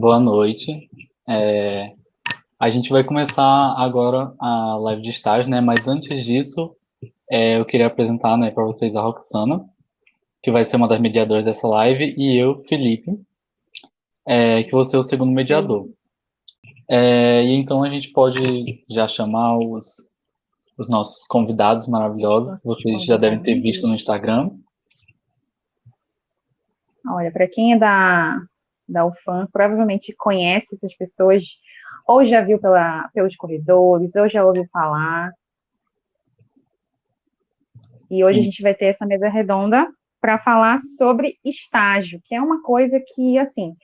Boa noite. É, a gente vai começar agora a live de estágio, né? Mas antes disso, é, eu queria apresentar né, para vocês a Roxana, que vai ser uma das mediadoras dessa live, e eu, Felipe, é, que vou ser o segundo mediador. É, e então a gente pode já chamar os, os nossos convidados maravilhosos, que vocês já devem ter visto no Instagram. Olha, para quem é da, da UFAM, provavelmente conhece essas pessoas, ou já viu pela, pelos corredores, ou já ouviu falar. E hoje a gente vai ter essa mesa redonda para falar sobre estágio, que é uma coisa que, assim,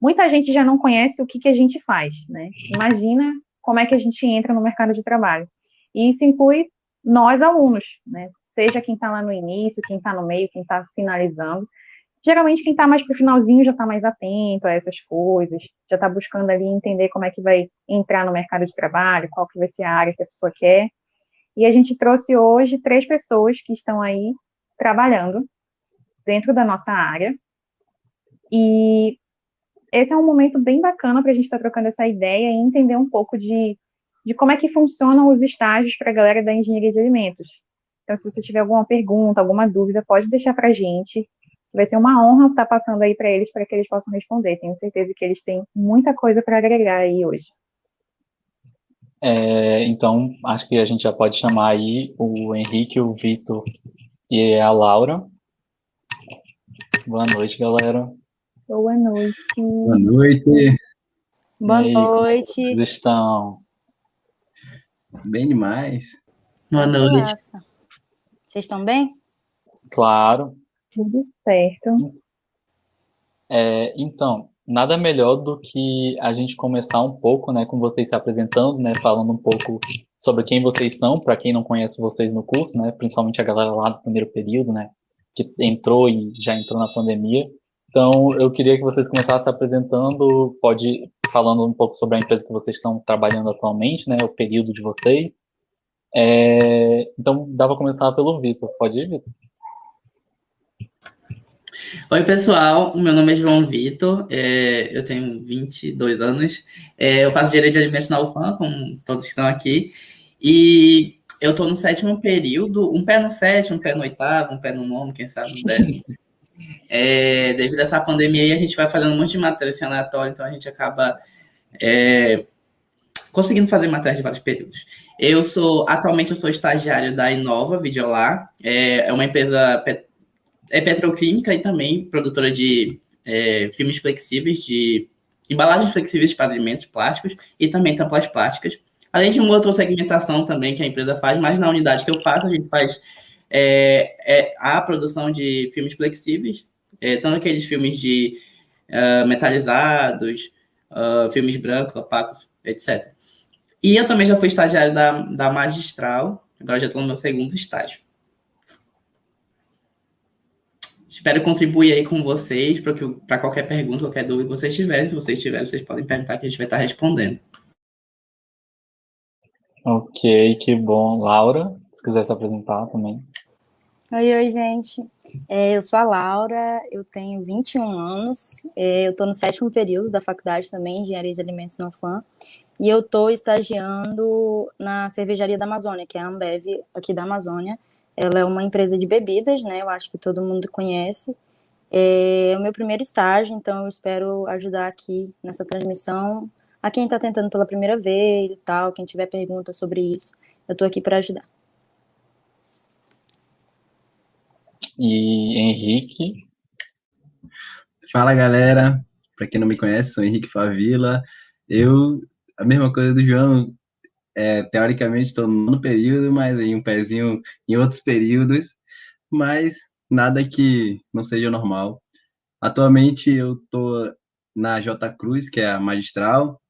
muita gente já não conhece o que, que a gente faz, né? Imagina como é que a gente entra no mercado de trabalho. E isso inclui nós, alunos, né? Seja quem está lá no início, quem está no meio, quem está finalizando. Geralmente, quem está mais para o finalzinho já está mais atento a essas coisas, já está buscando ali entender como é que vai entrar no mercado de trabalho, qual que vai ser a área que a pessoa quer. E a gente trouxe hoje três pessoas que estão aí trabalhando dentro da nossa área. E esse é um momento bem bacana para a gente estar tá trocando essa ideia e entender um pouco de, de como é que funcionam os estágios para a galera da engenharia de alimentos. Então, se você tiver alguma pergunta, alguma dúvida, pode deixar para a gente. Vai ser uma honra estar passando aí para eles, para que eles possam responder. Tenho certeza que eles têm muita coisa para agregar aí hoje. É, então, acho que a gente já pode chamar aí o Henrique, o Vitor e a Laura. Boa noite, galera. Boa noite. Boa noite. Boa aí, noite. Como estão? Bem demais. Boa noite. Nossa. Vocês estão bem? Claro. Tudo certo. É, então, nada melhor do que a gente começar um pouco, né, com vocês se apresentando, né, falando um pouco sobre quem vocês são, para quem não conhece vocês no curso, né, principalmente a galera lá do primeiro período, né, que entrou e já entrou na pandemia. Então, eu queria que vocês começassem se apresentando, pode falando um pouco sobre a empresa que vocês estão trabalhando atualmente, né, o período de vocês. É, então, dá para começar pelo Vitor. Pode ir, Vitor? Oi, pessoal. O meu nome é João Vitor, é, eu tenho 22 anos. É, eu faço direito de alimentos na UFAM, como todos que estão aqui. E eu estou no sétimo período, um pé no sétimo, um pé no oitavo, um pé no nono, quem sabe no décimo. É, devido a essa pandemia a gente vai fazendo um monte de matéria assim, aleatória, então a gente acaba é, conseguindo fazer matéria de vários períodos. Eu sou, atualmente, eu sou estagiário da Inova Videolar, é, é uma empresa é petroquímica e também produtora de é, filmes flexíveis, de embalagens flexíveis para alimentos plásticos e também tampas plásticas. Além de uma outra segmentação também que a empresa faz, mas na unidade que eu faço, a gente faz é, é a produção de filmes flexíveis, é, tanto aqueles filmes de uh, metalizados, uh, filmes brancos, opacos, etc. E eu também já fui estagiário da, da Magistral, agora já estou no meu segundo estágio. Espero contribuir aí com vocês para qualquer pergunta, qualquer dúvida que vocês tiverem. Se vocês tiverem, vocês podem perguntar que a gente vai estar respondendo. Ok, que bom. Laura, se quiser se apresentar também. Oi, oi, gente. É, eu sou a Laura, eu tenho 21 anos, é, eu estou no sétimo período da faculdade também, Engenharia de Alimentos no FAM, e eu estou estagiando na cervejaria da Amazônia, que é a Ambev aqui da Amazônia, ela é uma empresa de bebidas, né? Eu acho que todo mundo conhece. É o meu primeiro estágio, então eu espero ajudar aqui nessa transmissão a quem está tentando pela primeira vez e tal, quem tiver pergunta sobre isso, eu estou aqui para ajudar. E Henrique? Fala galera, para quem não me conhece, sou Henrique Favila. Eu, a mesma coisa do João, é, teoricamente estou no período, mas em um pezinho em outros períodos, mas nada que não seja normal. Atualmente eu estou na J Cruz, que é a magistral.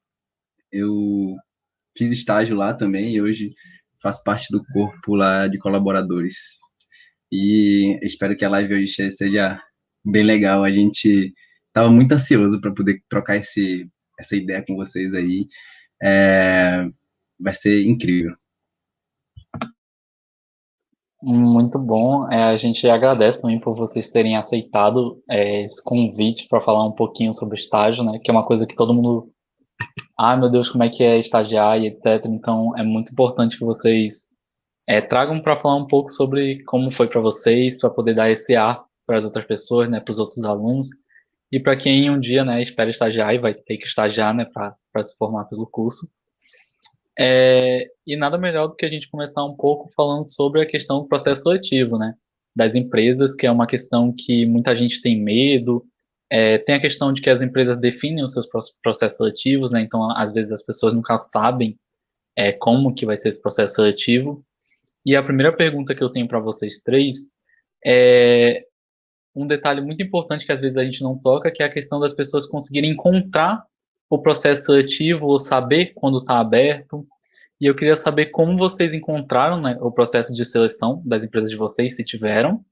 Eu fiz estágio lá também e hoje faço parte do corpo lá de colaboradores. E espero que a live hoje seja bem legal. A gente estava muito ansioso para poder trocar esse, essa ideia com vocês aí. É, vai ser incrível. Muito bom. É, a gente agradece também por vocês terem aceitado é, esse convite para falar um pouquinho sobre estágio, né? Que é uma coisa que todo mundo. Ah, meu Deus, como é que é estagiar e etc. Então, é muito importante que vocês é, tragam para falar um pouco sobre como foi para vocês, para poder dar esse ar para as outras pessoas, né? Para os outros alunos. E para quem um dia, né, espera estagiar e vai ter que estagiar, né, para se formar pelo curso. É, e nada melhor do que a gente começar um pouco falando sobre a questão do processo seletivo, né? Das empresas, que é uma questão que muita gente tem medo. É, tem a questão de que as empresas definem os seus processos seletivos, né? Então, às vezes, as pessoas nunca sabem é, como que vai ser esse processo seletivo. E a primeira pergunta que eu tenho para vocês três é um detalhe muito importante que às vezes a gente não toca, que é a questão das pessoas conseguirem encontrar o processo seletivo ou saber quando está aberto. E eu queria saber como vocês encontraram né, o processo de seleção das empresas de vocês, se tiveram,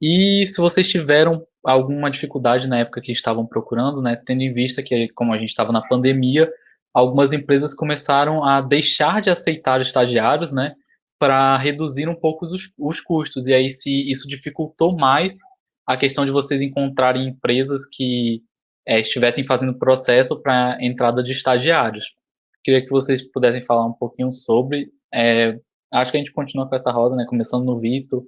e se vocês tiveram alguma dificuldade na época que estavam procurando, né, tendo em vista que, como a gente estava na pandemia, algumas empresas começaram a deixar de aceitar estagiários, né, para reduzir um pouco os, os custos. E aí, se isso dificultou mais a questão de vocês encontrarem empresas que é, estivessem fazendo processo para entrada de estagiários. Queria que vocês pudessem falar um pouquinho sobre. É, acho que a gente continua com essa roda, né? Começando no Vitor,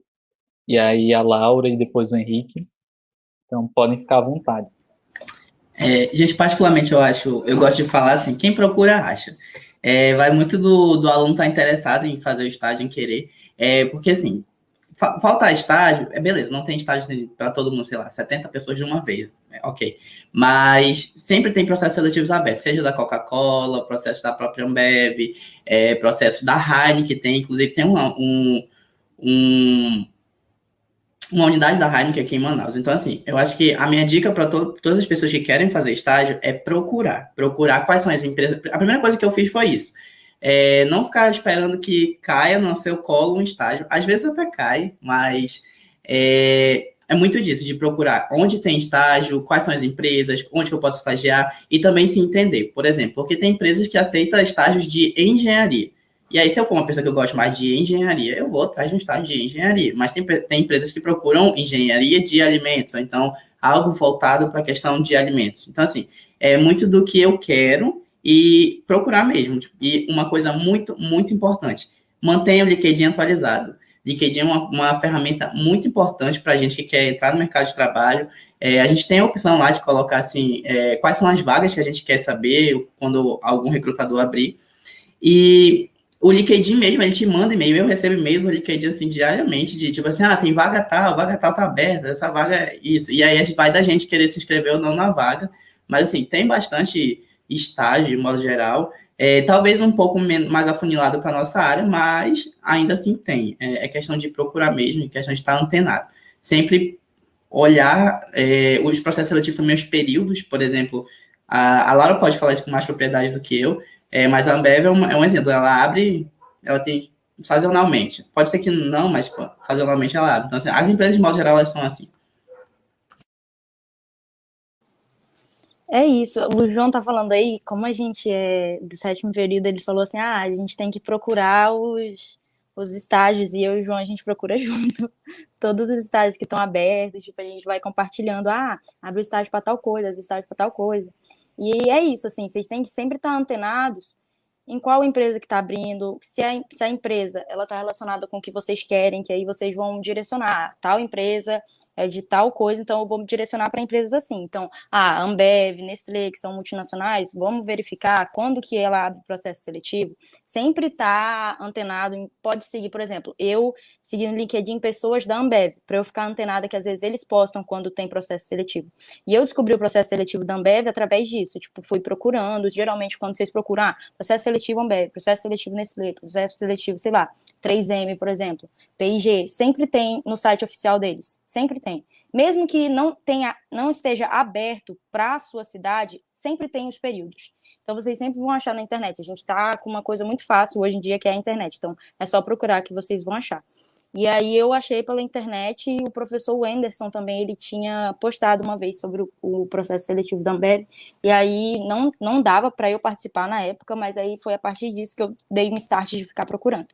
e aí a Laura e depois o Henrique. Então podem ficar à vontade. É, gente, particularmente eu acho, eu gosto de falar assim, quem procura acha. É, vai muito do, do aluno estar tá interessado em fazer o estágio, em querer, é, porque assim, faltar estágio, é beleza, não tem estágio assim, para todo mundo, sei lá, 70 pessoas de uma vez, é, ok. Mas sempre tem processos seletivos abertos, seja da Coca-Cola, processo da própria Ambev, é, processo da Heineken, que tem, inclusive tem uma, um, um, uma unidade da Heineken aqui em Manaus. Então, assim, eu acho que a minha dica para to todas as pessoas que querem fazer estágio é procurar, procurar quais são as empresas. A primeira coisa que eu fiz foi isso é, não ficar esperando que caia no seu colo um estágio. Às vezes até cai, mas é, é muito disso, de procurar onde tem estágio, quais são as empresas, onde eu posso estagiar e também se entender. Por exemplo, porque tem empresas que aceitam estágios de engenharia. E aí, se eu for uma pessoa que eu gosto mais de engenharia, eu vou atrás de um estágio de engenharia. Mas tem, tem empresas que procuram engenharia de alimentos, ou então algo voltado para a questão de alimentos. Então, assim, é muito do que eu quero e procurar mesmo. Tipo, e uma coisa muito, muito importante, mantenha o LinkedIn atualizado. LinkedIn é uma, uma ferramenta muito importante para a gente que quer entrar no mercado de trabalho. É, a gente tem a opção lá de colocar assim, é, quais são as vagas que a gente quer saber quando algum recrutador abrir. E o LinkedIn mesmo, ele te manda e-mail, eu recebo e-mail do LinkedIn assim diariamente, de tipo assim, ah, tem vaga tal, vaga tal tá aberta, essa vaga é isso. E aí vai da gente querer se inscrever ou não na vaga. Mas assim, tem bastante estágio, de modo geral. É, talvez um pouco mais afunilado para a nossa área, mas ainda assim tem. É, é, questão de procurar mesmo, é questão de estar antenado. Sempre olhar é, os processos seletivos também, os períodos, por exemplo, a, a Laura pode falar isso com mais propriedade do que eu, é, mas a Ambev é um, é um exemplo, ela abre, ela tem sazonalmente. Pode ser que não, mas pô, sazonalmente ela abre. Então, assim, as empresas, de modo geral, elas são assim. É isso, o João tá falando aí, como a gente é do sétimo período, ele falou assim: ah, a gente tem que procurar os, os estágios, e eu e o João a gente procura junto todos os estágios que estão abertos, tipo, a gente vai compartilhando, ah, abre o estágio para tal coisa, abre o estágio para tal coisa. E é isso, assim, vocês têm que sempre estar antenados em qual empresa que está abrindo, se a, se a empresa ela está relacionada com o que vocês querem, que aí vocês vão direcionar tal empresa é de tal coisa, então eu vou me direcionar para empresas assim. Então, a Ambev, Nestlé, que são multinacionais, vamos verificar quando que ela abre processo seletivo. Sempre está antenado, pode seguir, por exemplo, eu seguir no LinkedIn pessoas da Ambev, para eu ficar antenada que às vezes eles postam quando tem processo seletivo. E eu descobri o processo seletivo da Ambev através disso, tipo, fui procurando, geralmente quando vocês procuram, ah, processo seletivo Ambev, processo seletivo Nestlé, processo seletivo, sei lá, 3M, por exemplo, PIG, sempre tem no site oficial deles, sempre tem. Mesmo que não tenha, não esteja aberto para a sua cidade, sempre tem os períodos. Então vocês sempre vão achar na internet. A gente está com uma coisa muito fácil hoje em dia que é a internet. Então é só procurar que vocês vão achar. E aí eu achei pela internet e o professor Wenderson também, ele tinha postado uma vez sobre o, o processo seletivo da Ambev, e aí não, não dava para eu participar na época, mas aí foi a partir disso que eu dei um start de ficar procurando.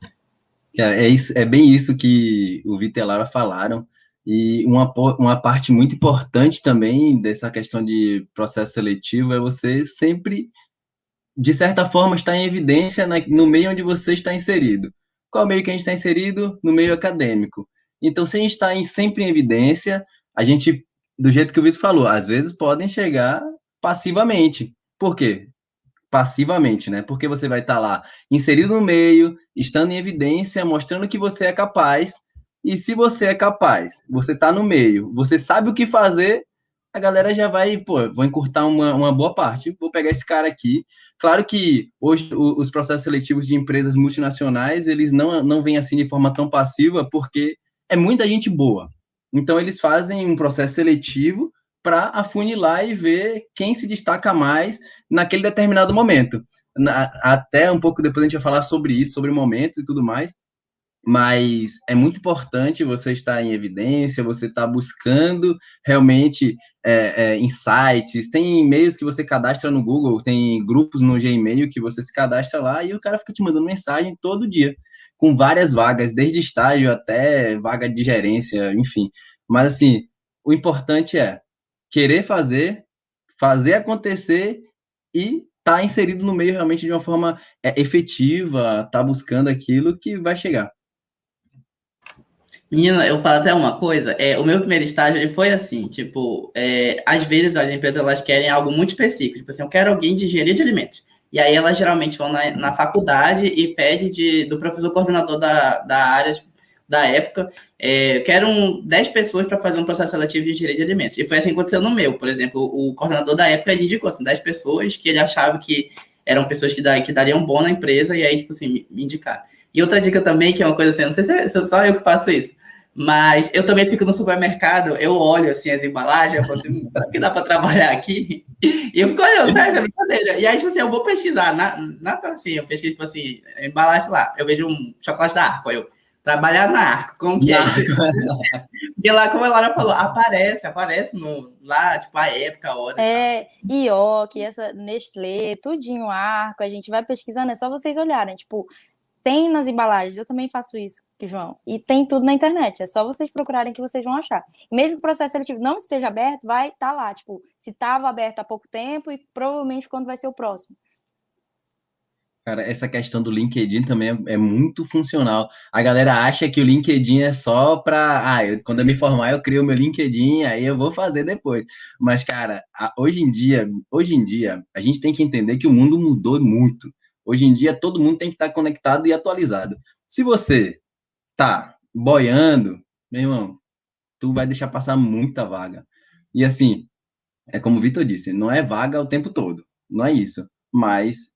Cara, é, isso, é bem isso que o Vitor e a Laura falaram. E uma, uma parte muito importante também dessa questão de processo seletivo é você sempre, de certa forma, estar em evidência no meio onde você está inserido. Qual meio que a gente está inserido? No meio acadêmico. Então, se a gente está em, sempre em evidência, a gente, do jeito que o Vitor falou, às vezes podem chegar passivamente. Por quê? Passivamente, né? Porque você vai estar tá lá inserido no meio, estando em evidência, mostrando que você é capaz e se você é capaz, você está no meio, você sabe o que fazer, a galera já vai, pô, vou encurtar uma, uma boa parte, vou pegar esse cara aqui. Claro que hoje os processos seletivos de empresas multinacionais, eles não, não vêm assim de forma tão passiva, porque é muita gente boa. Então, eles fazem um processo seletivo para afunilar e ver quem se destaca mais naquele determinado momento. Na, até um pouco depois a gente vai falar sobre isso, sobre momentos e tudo mais, mas é muito importante você estar em evidência, você estar buscando realmente é, é, insights. Tem e-mails que você cadastra no Google, tem grupos no Gmail que você se cadastra lá e o cara fica te mandando mensagem todo dia, com várias vagas, desde estágio até vaga de gerência, enfim. Mas assim, o importante é querer fazer, fazer acontecer e tá inserido no meio realmente de uma forma é, efetiva, tá buscando aquilo que vai chegar. Menina, eu falo até uma coisa, é, o meu primeiro estágio ele foi assim, tipo, é, às vezes as empresas elas querem algo muito específico, tipo assim, eu quero alguém de engenharia de alimentos. E aí elas geralmente vão na, na faculdade e pede de, do professor coordenador da, da área da época, é, quero um, 10 pessoas para fazer um processo seletivo de engenharia de alimentos. E foi assim que aconteceu no meu, por exemplo, o coordenador da época ele indicou assim, 10 pessoas que ele achava que eram pessoas que, da, que dariam bom na empresa, e aí, tipo assim, me, indicaram. E outra dica também, que é uma coisa assim, não sei se é, se é só eu que faço isso, mas eu também fico no supermercado, eu olho assim as embalagens, eu falo assim, será que dá para trabalhar aqui? E eu fico olhando, sério, é brincadeira. E aí, tipo assim, eu vou pesquisar, na, na, assim, eu pesquiso, tipo assim, embalagem lá, eu vejo um chocolate da Arco, eu, trabalhar na Arco, como que é? E lá, como a Lara falou, aparece, aparece no, lá, tipo, a época, a hora. É, Ioki, essa Nestlé, tudinho Arco, a gente vai pesquisando, é só vocês olharem, tipo, tem nas embalagens, eu também faço isso, João. E tem tudo na internet, é só vocês procurarem que vocês vão achar. Mesmo que o processo seletivo não esteja aberto, vai estar tá lá, tipo, se estava aberto há pouco tempo e provavelmente quando vai ser o próximo. Cara, essa questão do LinkedIn também é, é muito funcional. A galera acha que o LinkedIn é só para, ah, eu, quando eu me formar eu crio meu LinkedIn, aí eu vou fazer depois. Mas, cara, a, hoje em dia, hoje em dia, a gente tem que entender que o mundo mudou muito. Hoje em dia, todo mundo tem que estar conectado e atualizado. Se você tá boiando, meu irmão, tu vai deixar passar muita vaga. E assim, é como o Vitor disse, não é vaga o tempo todo, não é isso. Mas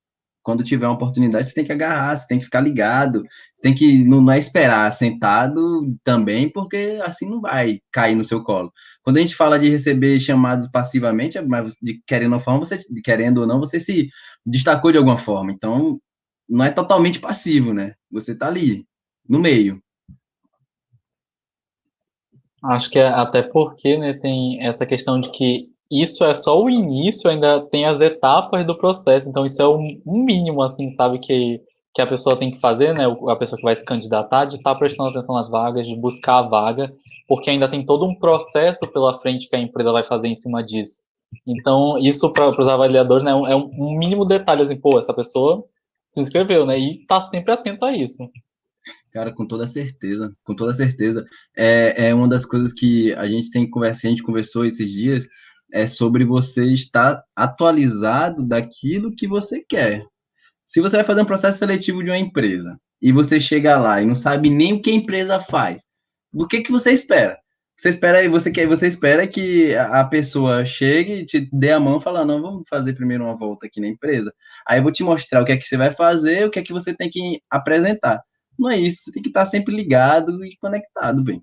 quando tiver uma oportunidade, você tem que agarrar, você tem que ficar ligado, você tem que não, não é esperar sentado também, porque assim não vai cair no seu colo. Quando a gente fala de receber chamados passivamente, é mas de querendo ou não, você querendo ou não, você se destacou de alguma forma. Então, não é totalmente passivo, né? Você tá ali no meio. Acho que é até porque, né, tem essa questão de que isso é só o início, ainda tem as etapas do processo. Então, isso é um mínimo, assim, sabe, que, que a pessoa tem que fazer, né? A pessoa que vai se candidatar, de estar prestando atenção nas vagas, de buscar a vaga, porque ainda tem todo um processo pela frente que a empresa vai fazer em cima disso. Então, isso para os avaliadores né, é um, um mínimo detalhe, assim, pô, essa pessoa se inscreveu, né? E tá sempre atento a isso. Cara, com toda certeza, com toda certeza. É, é uma das coisas que a gente tem conversado, a gente conversou esses dias, é sobre você estar atualizado daquilo que você quer. Se você vai fazer um processo seletivo de uma empresa e você chega lá e não sabe nem o que a empresa faz, o que que você espera? Você espera você quer você espera que a pessoa chegue e te dê a mão e fala não vamos fazer primeiro uma volta aqui na empresa. Aí eu vou te mostrar o que é que você vai fazer, o que é que você tem que apresentar. Não é isso, você tem que estar sempre ligado e conectado, bem.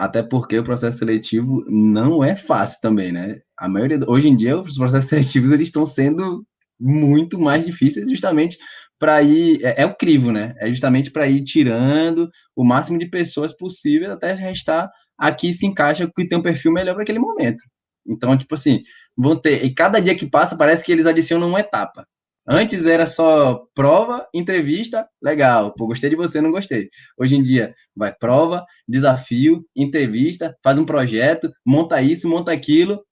Até porque o processo seletivo não é fácil também, né? A maioria, hoje em dia, os processos seletivos eles estão sendo muito mais difíceis justamente para ir, é, é, o crivo, né? É justamente para ir tirando o máximo de pessoas possível até restar aqui se encaixa que tem um perfil melhor para aquele momento. Então, tipo assim, vão ter, e cada dia que passa parece que eles adicionam uma etapa. Antes era só prova, entrevista, legal. Pô, gostei de você, não gostei. Hoje em dia, vai prova, desafio, entrevista, faz um projeto, monta isso, monta aquilo,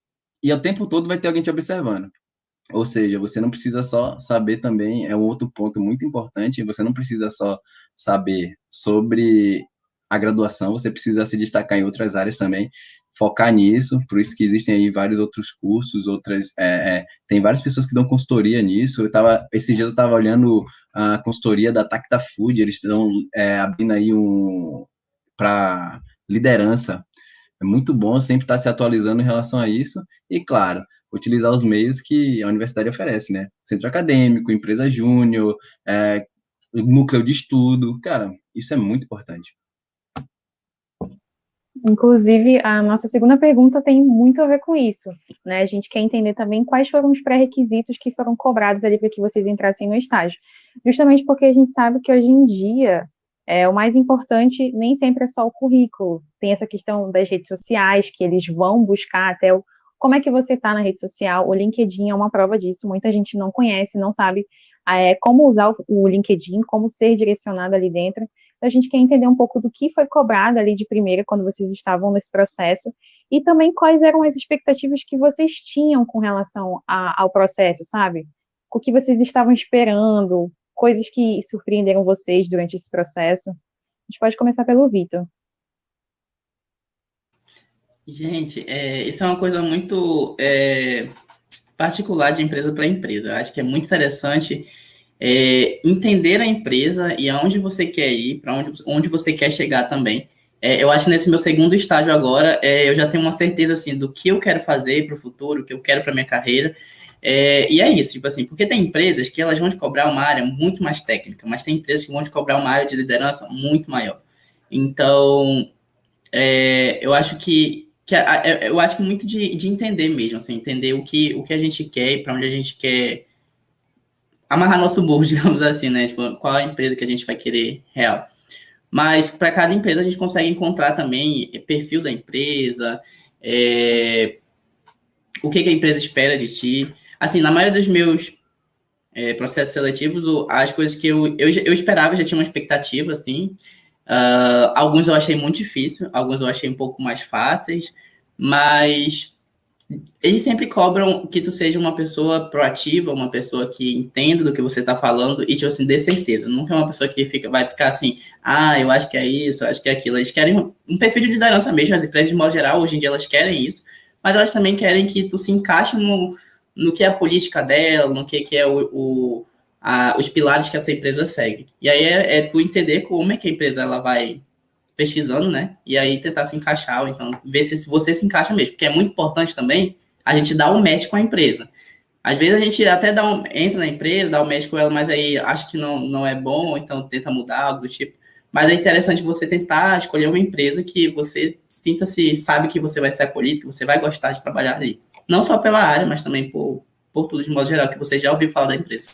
e o tempo todo vai ter alguém te observando. Ou seja, você não precisa só saber também, é um outro ponto muito importante, você não precisa só saber sobre a graduação, você precisa se destacar em outras áreas também, focar nisso, por isso que existem aí vários outros cursos, outras, é, é, tem várias pessoas que dão consultoria nisso, eu tava, esses dias eu estava olhando a consultoria da Tacta Food, eles estão é, abrindo aí um, para liderança, é muito bom sempre estar se atualizando em relação a isso, e claro, utilizar os meios que a universidade oferece, né? Centro acadêmico, empresa júnior, é, núcleo de estudo, cara, isso é muito importante. Inclusive, a nossa segunda pergunta tem muito a ver com isso, né? A gente quer entender também quais foram os pré-requisitos que foram cobrados ali para que vocês entrassem no estágio. Justamente porque a gente sabe que hoje em dia é, o mais importante nem sempre é só o currículo. Tem essa questão das redes sociais, que eles vão buscar até o, como é que você está na rede social. O LinkedIn é uma prova disso. Muita gente não conhece, não sabe é, como usar o, o LinkedIn, como ser direcionado ali dentro. A gente quer entender um pouco do que foi cobrado ali de primeira quando vocês estavam nesse processo e também quais eram as expectativas que vocês tinham com relação a, ao processo, sabe? O que vocês estavam esperando, coisas que surpreenderam vocês durante esse processo. A gente pode começar pelo Vitor. Gente, é, isso é uma coisa muito é, particular de empresa para empresa. Eu acho que é muito interessante é, entender a empresa e aonde você quer ir, para onde, onde você quer chegar também. É, eu acho que nesse meu segundo estágio agora, é, eu já tenho uma certeza assim do que eu quero fazer para o futuro, o que eu quero para minha carreira. É, e é isso, tipo assim, porque tem empresas que elas vão te cobrar uma área muito mais técnica, mas tem empresas que vão te cobrar uma área de liderança muito maior. Então, é, eu acho que, que eu acho que muito de, de entender mesmo, assim, entender o que, o que a gente quer e para onde a gente quer amarrar nosso burro, digamos assim, né? Tipo, qual a empresa que a gente vai querer real. Mas para cada empresa a gente consegue encontrar também perfil da empresa, é, o que, que, a empresa espera de ti. Assim, na maioria dos meus é, processos seletivos, as coisas que eu, eu, eu esperava já tinha uma expectativa, assim. Uh, alguns eu achei muito difícil, alguns eu achei um pouco mais fáceis, mas eles sempre cobram que tu seja uma pessoa proativa, uma pessoa que entenda do que você está falando e, tipo assim, dê certeza. Nunca é uma pessoa que fica, vai ficar assim, ah, eu acho que é isso, acho que é aquilo. Eles querem um perfil de liderança mesmo, as empresas, de modo geral, hoje em dia elas querem isso, mas elas também querem que tu se encaixe no, no que é a política dela, no que, que é o, o a, os pilares que essa empresa segue. E aí é, é tu entender como é que a empresa ela vai pesquisando, né? E aí tentar se encaixar, ou então ver se você se encaixa mesmo, porque é muito importante também a gente dar um match com a empresa. Às vezes a gente até dá um, entra na empresa, dá um match com ela, mas aí acha que não, não é bom, então tenta mudar, algo do tipo. Mas é interessante você tentar escolher uma empresa que você sinta-se, sabe que você vai ser acolhido, que você vai gostar de trabalhar ali. Não só pela área, mas também por, por tudo de modo geral, que você já ouviu falar da empresa.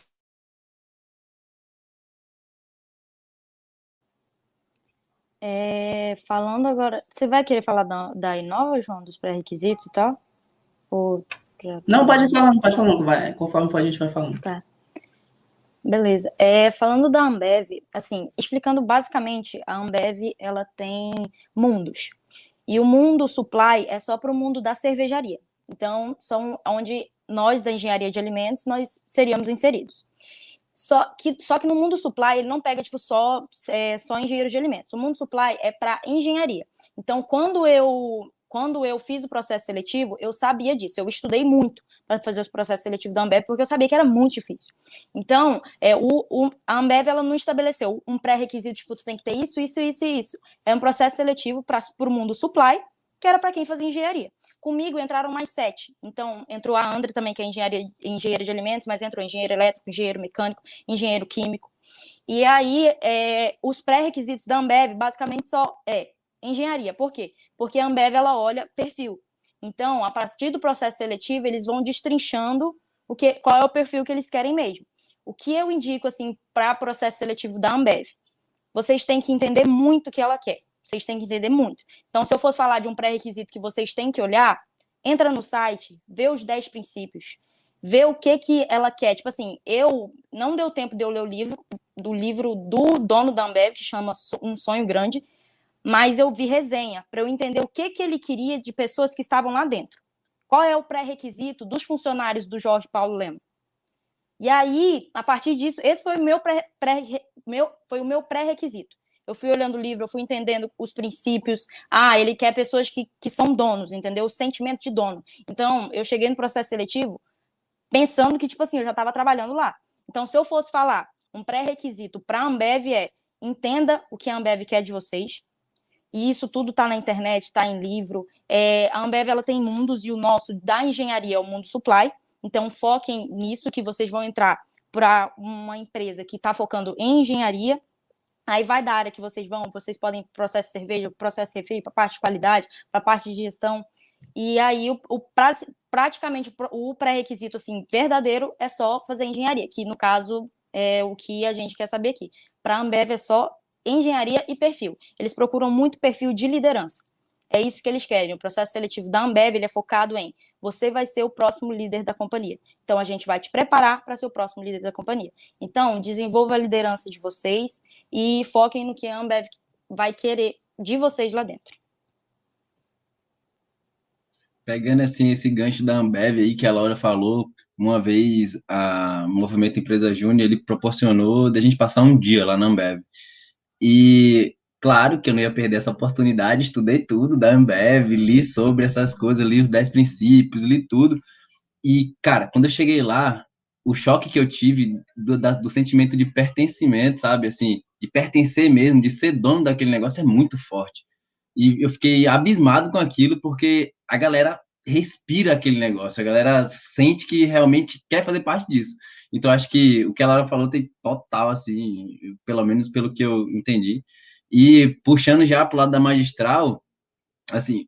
É, falando agora, você vai querer falar da, da Inova, João, dos pré-requisitos e tal? Ou já... Não, pode falar, pode falar, vai, conforme a gente vai falando. Tá. Beleza. É, falando da Ambev, assim, explicando basicamente, a Ambev ela tem mundos. E o mundo supply é só para o mundo da cervejaria. Então, são onde nós da engenharia de alimentos nós seríamos inseridos. Só que, só que no mundo supply ele não pega tipo só é, só engenheiro de alimentos. O mundo supply é para engenharia. Então, quando eu quando eu fiz o processo seletivo, eu sabia disso. Eu estudei muito para fazer o processo seletivo da Ambev, porque eu sabia que era muito difícil. Então, é, o, o, a Ambev ela não estabeleceu um pré-requisito, tipo, tu tem que ter isso, isso, isso e isso. É um processo seletivo para o mundo supply, que era para quem fazia engenharia. Comigo entraram mais sete. Então, entrou a André também, que é engenharia, engenheira de alimentos, mas entrou engenheiro elétrico, engenheiro mecânico, engenheiro químico. E aí, é, os pré-requisitos da Ambev, basicamente, só é engenharia. Por quê? Porque a Ambev, ela olha perfil. Então, a partir do processo seletivo, eles vão destrinchando o que, qual é o perfil que eles querem mesmo. O que eu indico, assim, para processo seletivo da Ambev? Vocês têm que entender muito o que ela quer. Vocês têm que entender muito. Então, se eu fosse falar de um pré-requisito que vocês têm que olhar, entra no site, vê os 10 princípios, ver o que que ela quer. Tipo assim, eu não deu tempo de eu ler o livro do livro do dono da Ambev que chama Um Sonho Grande, mas eu vi resenha para eu entender o que que ele queria de pessoas que estavam lá dentro. Qual é o pré-requisito dos funcionários do Jorge Paulo Lema? E aí, a partir disso, esse foi meu pré, pré meu foi o meu pré-requisito. Eu fui olhando o livro, eu fui entendendo os princípios. Ah, ele quer pessoas que, que são donos, entendeu? O sentimento de dono. Então, eu cheguei no processo seletivo pensando que, tipo assim, eu já estava trabalhando lá. Então, se eu fosse falar um pré-requisito para a Ambev é entenda o que a Ambev quer de vocês. E isso tudo está na internet, está em livro. É, a Ambev ela tem mundos e o nosso da engenharia é o mundo supply. Então, foquem nisso que vocês vão entrar para uma empresa que está focando em engenharia. Aí vai da área que vocês vão, vocês podem processo de cerveja, processo de refri, para parte de qualidade, para parte de gestão. E aí, o, o praticamente o pré-requisito assim, verdadeiro é só fazer engenharia, que no caso é o que a gente quer saber aqui. Para a Ambev é só engenharia e perfil. Eles procuram muito perfil de liderança. É isso que eles querem. O processo seletivo da Ambev ele é focado em você vai ser o próximo líder da companhia. Então a gente vai te preparar para ser o próximo líder da companhia. Então desenvolva a liderança de vocês e foquem no que a Ambev vai querer de vocês lá dentro pegando assim esse gancho da Ambev aí que a Laura falou, uma vez a Movimento Empresa Júnior ele proporcionou da gente passar um dia lá na Ambev. E claro que eu não ia perder essa oportunidade, estudei tudo da Ambev, li sobre essas coisas, li os 10 princípios, li tudo. E, cara, quando eu cheguei lá, o choque que eu tive do, da, do sentimento de pertencimento, sabe? Assim, de pertencer mesmo, de ser dono daquele negócio é muito forte. E eu fiquei abismado com aquilo, porque a galera respira aquele negócio, a galera sente que realmente quer fazer parte disso. Então, acho que o que a Lara falou tem total, assim, pelo menos pelo que eu entendi. E puxando já para o lado da magistral, assim,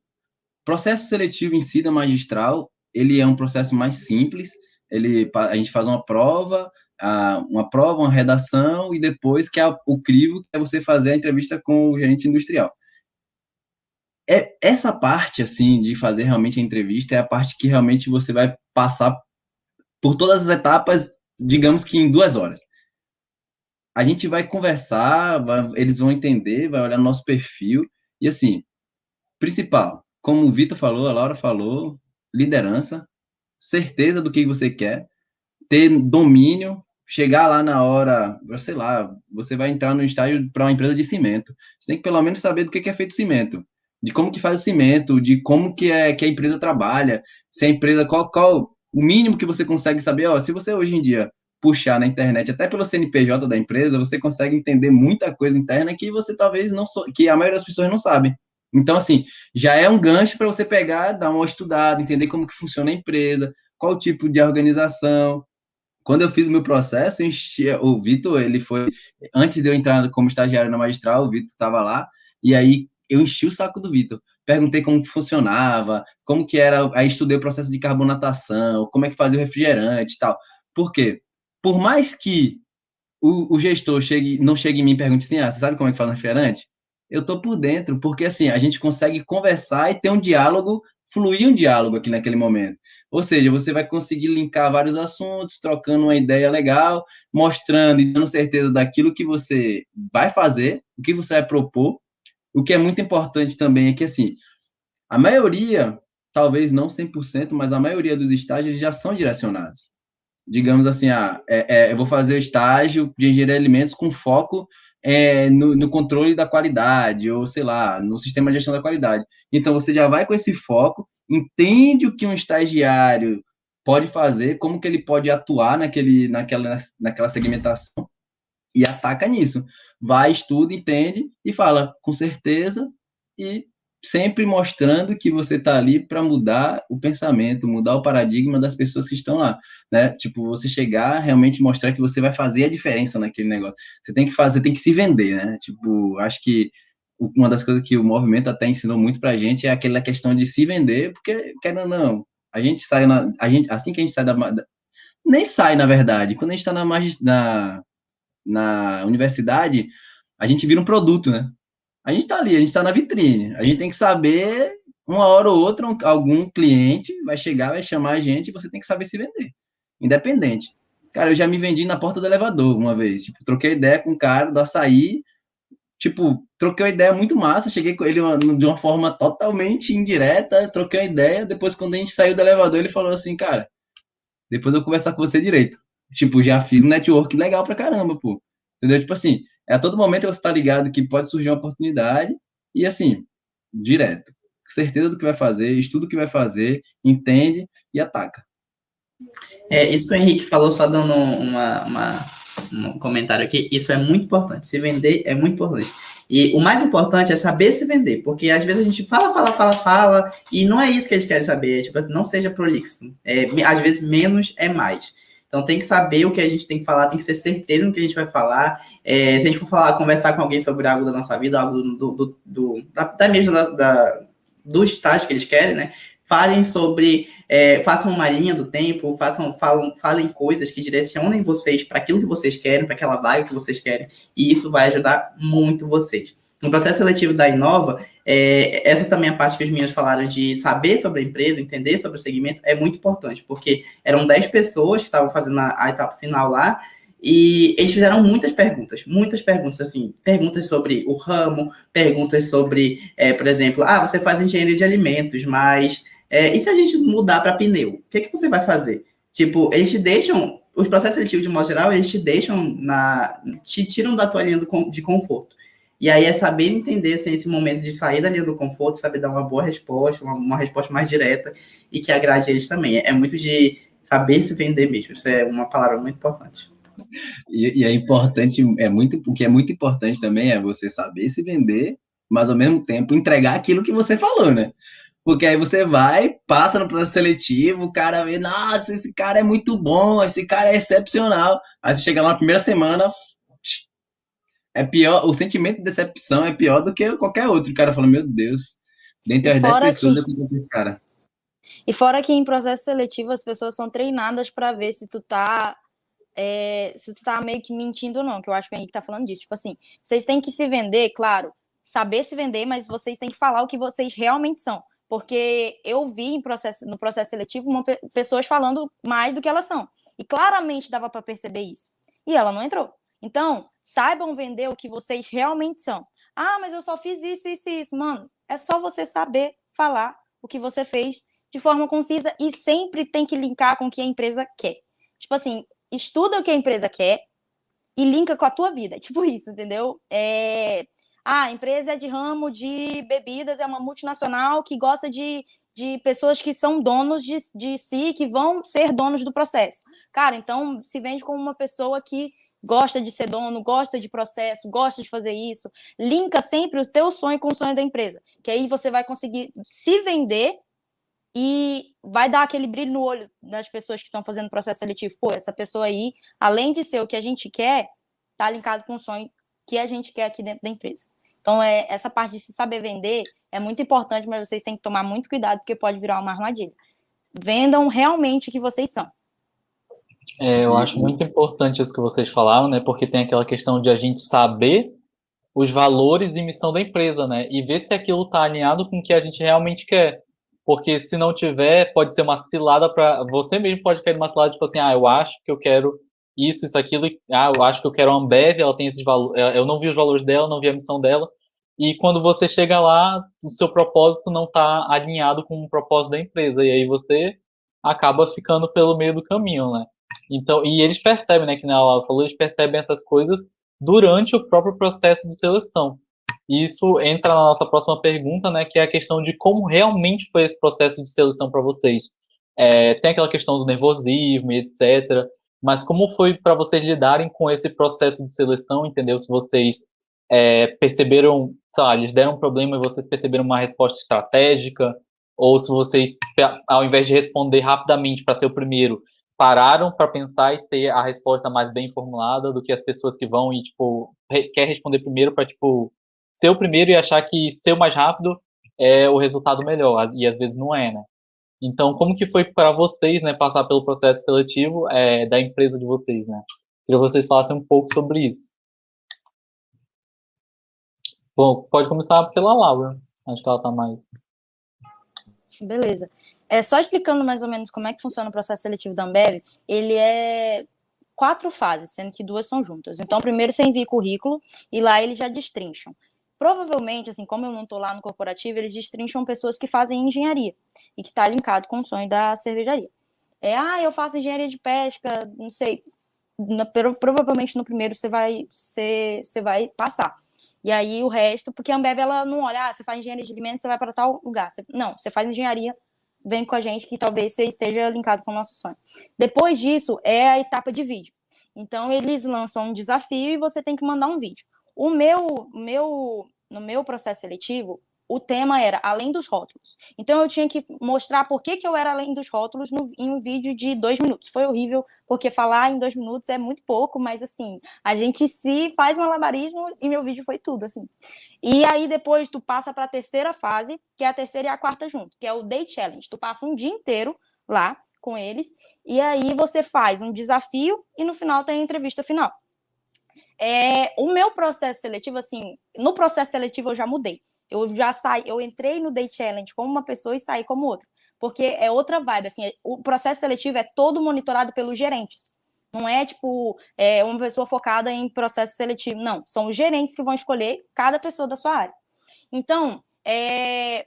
processo seletivo em si da magistral, ele é um processo mais simples, ele, a gente faz uma prova, uma prova, uma redação, e depois que é o crivo, que é você fazer a entrevista com o gerente industrial é essa parte assim de fazer realmente a entrevista é a parte que realmente você vai passar por todas as etapas, digamos que em duas horas. A gente vai conversar, vai, eles vão entender, vai olhar nosso perfil e assim, principal, como o Vitor falou, a Laura falou, liderança, certeza do que você quer, ter domínio, chegar lá na hora, sei lá, você vai entrar no estágio para uma empresa de cimento. Você tem que pelo menos saber do que é feito cimento de como que faz o cimento, de como que é que a empresa trabalha, se a empresa qual qual o mínimo que você consegue saber, ó, se você hoje em dia puxar na internet, até pelo CNPJ da empresa, você consegue entender muita coisa interna que você talvez não so, que a maioria das pessoas não sabe. Então assim, já é um gancho para você pegar, dar uma estudada, entender como que funciona a empresa, qual tipo de organização, quando eu fiz o meu processo, o Vitor, ele foi, antes de eu entrar como estagiário na magistral, o Vitor estava lá, e aí eu enchi o saco do Vitor. Perguntei como que funcionava, como que era, aí estudei o processo de carbonatação, como é que fazia o refrigerante e tal. Por quê? Por mais que o, o gestor chegue, não chegue em mim e pergunte assim, ah, você sabe como é que faz o refrigerante? Eu tô por dentro, porque assim, a gente consegue conversar e ter um diálogo, fluir um diálogo aqui naquele momento. Ou seja, você vai conseguir linkar vários assuntos, trocando uma ideia legal, mostrando e dando certeza daquilo que você vai fazer, o que você vai propor, o que é muito importante também é que, assim, a maioria, talvez não 100%, mas a maioria dos estágios já são direcionados. Digamos assim, ah, é, é, eu vou fazer estágio de engenharia de alimentos com foco é, no, no, controle da qualidade, ou sei lá, no sistema de gestão da qualidade. Então, você já vai com esse foco, entende o que um estagiário pode fazer, como que ele pode atuar naquele, naquela, naquela segmentação, e ataca nisso. Vai, estuda, entende e fala com certeza e sempre mostrando que você está ali para mudar o pensamento, mudar o paradigma das pessoas que estão lá, né? Tipo, você chegar, realmente mostrar que você vai fazer a diferença naquele negócio. Você tem que fazer, tem que se vender, né? Tipo, acho que uma das coisas que o movimento até ensinou muito para a gente é aquela questão de se vender, porque, querendo ou não, a gente sai na, a gente, assim que a gente sai da, nem sai, na verdade, quando a gente está na, na, na universidade, a gente vira um produto, né? A gente está ali, a gente está na vitrine. A gente tem que saber, uma hora ou outra, algum cliente vai chegar, vai chamar a gente e você tem que saber se vender. independente. Cara, eu já me vendi na porta do elevador uma vez. Tipo, troquei ideia com o cara do açaí. Tipo, troquei uma ideia muito massa. Cheguei com ele de uma forma totalmente indireta. Troquei uma ideia. Depois, quando a gente saiu do elevador, ele falou assim, cara, depois eu vou conversar com você direito. Tipo, já fiz um network legal pra caramba, pô. Entendeu? Tipo assim, a todo momento você tá ligado que pode surgir uma oportunidade. E assim, direto. Certeza do que vai fazer, estuda o que vai fazer, entende e ataca. É, isso que o Henrique falou, só dando uma, uma, um comentário aqui, isso é muito importante. Se vender é muito importante. E o mais importante é saber se vender, porque às vezes a gente fala, fala, fala, fala, e não é isso que a gente quer saber. Tipo assim, não seja prolixo. É, às vezes menos é mais. Então tem que saber o que a gente tem que falar, tem que ser certeiro no que a gente vai falar. É, se a gente for falar, conversar com alguém sobre algo da nossa vida, algo do, do, do da, mesmo da, da, do estágio que eles querem, né? Falem sobre, é, façam uma linha do tempo, façam, falam, falem coisas que direcionem vocês para aquilo que vocês querem, para aquela vaga que vocês querem, e isso vai ajudar muito vocês. No processo seletivo da Inova, é, essa também é a parte que os meninos falaram de saber sobre a empresa, entender sobre o segmento, é muito importante, porque eram 10 pessoas que estavam fazendo a, a etapa final lá, e eles fizeram muitas perguntas, muitas perguntas, assim, perguntas sobre o ramo, perguntas sobre, é, por exemplo, ah, você faz engenharia de alimentos, mas é, e se a gente mudar para pneu? O que, que você vai fazer? Tipo, eles te deixam, os processos seletivos de modo geral, eles te deixam na, te tiram da tua linha do, de conforto. E aí é saber entender assim, esse momento de sair da linha do conforto, saber dar uma boa resposta, uma, uma resposta mais direta e que agrade eles também. É, muito de saber se vender mesmo. Isso é uma palavra muito importante. E, e, é importante, é muito, o que é muito importante também é você saber se vender, mas ao mesmo tempo entregar aquilo que você falou, né? Porque aí você vai, passa no processo seletivo, o cara vê, nossa, esse cara é muito bom, esse cara é excepcional. Aí você chega lá na primeira semana, é pior, o sentimento de decepção é pior do que qualquer outro. O cara fala, meu Deus, dentre as 10 pessoas que... eu conheço esse cara. E fora que em processo seletivo as pessoas são treinadas para ver se tu tá é, se tu tá meio que mentindo ou não, que eu acho que o Henrique tá falando disso. Tipo assim, vocês têm que se vender, claro, saber se vender, mas vocês têm que falar o que vocês realmente são porque eu vi em processo, no processo seletivo uma, pessoas falando mais do que elas são. E claramente dava para perceber isso. E ela não entrou. Então, saibam vender o que vocês realmente são. Ah, mas eu só fiz isso, isso e isso. Mano, é só você saber falar o que você fez de forma concisa e sempre tem que linkar com o que a empresa quer. Tipo assim, estuda o que a empresa quer e linka com a tua vida. Tipo isso, entendeu? É, ah, a empresa é de ramo de bebidas, é uma multinacional que gosta de, de pessoas que são donos de, de si, que vão ser donos do processo. Cara, então se vende como uma pessoa que gosta de ser dono, gosta de processo, gosta de fazer isso. Linka sempre o teu sonho com o sonho da empresa, que aí você vai conseguir se vender e vai dar aquele brilho no olho das pessoas que estão fazendo processo seletivo. Pô, essa pessoa aí, além de ser o que a gente quer, tá linkado com o sonho que a gente quer aqui dentro da empresa. Então, é, essa parte de se saber vender é muito importante, mas vocês têm que tomar muito cuidado, porque pode virar uma armadilha. Vendam realmente o que vocês são. É, eu acho muito importante isso que vocês falaram, né? Porque tem aquela questão de a gente saber os valores e missão da empresa, né? E ver se aquilo está alinhado com o que a gente realmente quer. Porque se não tiver, pode ser uma cilada para. Você mesmo pode querer uma cilada, tipo assim, ah, eu acho que eu quero isso, isso, aquilo. Ah, eu acho que eu quero a Ambev, ela tem esses valores. Eu não vi os valores dela, não vi a missão dela. E quando você chega lá, o seu propósito não está alinhado com o propósito da empresa. E aí você acaba ficando pelo meio do caminho, né? Então, e eles percebem, né, que na aula falou, eles percebem essas coisas durante o próprio processo de seleção. E isso entra na nossa próxima pergunta, né, que é a questão de como realmente foi esse processo de seleção para vocês. É, tem aquela questão do nervosismo e etc. Mas como foi para vocês lidarem com esse processo de seleção, entendeu? Se vocês é, perceberam, sei lá, eles deram um problema e vocês perceberam uma resposta estratégica, ou se vocês, ao invés de responder rapidamente para ser o primeiro, pararam para pensar e ter a resposta mais bem formulada do que as pessoas que vão e, tipo, quer responder primeiro para, tipo, ser o primeiro e achar que ser o mais rápido é o resultado melhor, e às vezes não é, né? Então, como que foi para vocês, né, passar pelo processo seletivo é, da empresa de vocês, né? Queria que vocês falassem um pouco sobre isso. Bom, pode começar pela Laura. Acho que ela está mais. Beleza. É, só explicando mais ou menos como é que funciona o processo seletivo da Ambev, ele é quatro fases, sendo que duas são juntas. Então, primeiro você envia currículo e lá eles já destrincham. Provavelmente, assim, como eu não estou lá no corporativo, eles destrincham pessoas que fazem engenharia e que está linkado com o sonho da cervejaria. É, ah, eu faço engenharia de pesca, não sei. No, provavelmente no primeiro você vai, você, você vai passar. E aí o resto, porque a Ambev ela não olha, ah, você faz engenharia de alimentos, você vai para tal lugar. Você, não, você faz engenharia, vem com a gente que talvez você esteja linkado com o nosso sonho. Depois disso é a etapa de vídeo. Então eles lançam um desafio e você tem que mandar um vídeo. O meu, meu, no meu processo seletivo, o tema era além dos rótulos. Então eu tinha que mostrar por que, que eu era além dos rótulos no, em um vídeo de dois minutos. Foi horrível, porque falar em dois minutos é muito pouco, mas assim, a gente se faz malabarismo e meu vídeo foi tudo, assim. E aí depois tu passa para a terceira fase, que é a terceira e a quarta junto, que é o Day Challenge. Tu passa um dia inteiro lá com eles, e aí você faz um desafio e no final tem a entrevista final. É, o meu processo seletivo, assim, no processo seletivo eu já mudei. Eu já saí, eu entrei no Day Challenge como uma pessoa e saí como outra. Porque é outra vibe, assim, o processo seletivo é todo monitorado pelos gerentes. Não é tipo é, uma pessoa focada em processo seletivo, não. São os gerentes que vão escolher cada pessoa da sua área. Então, é,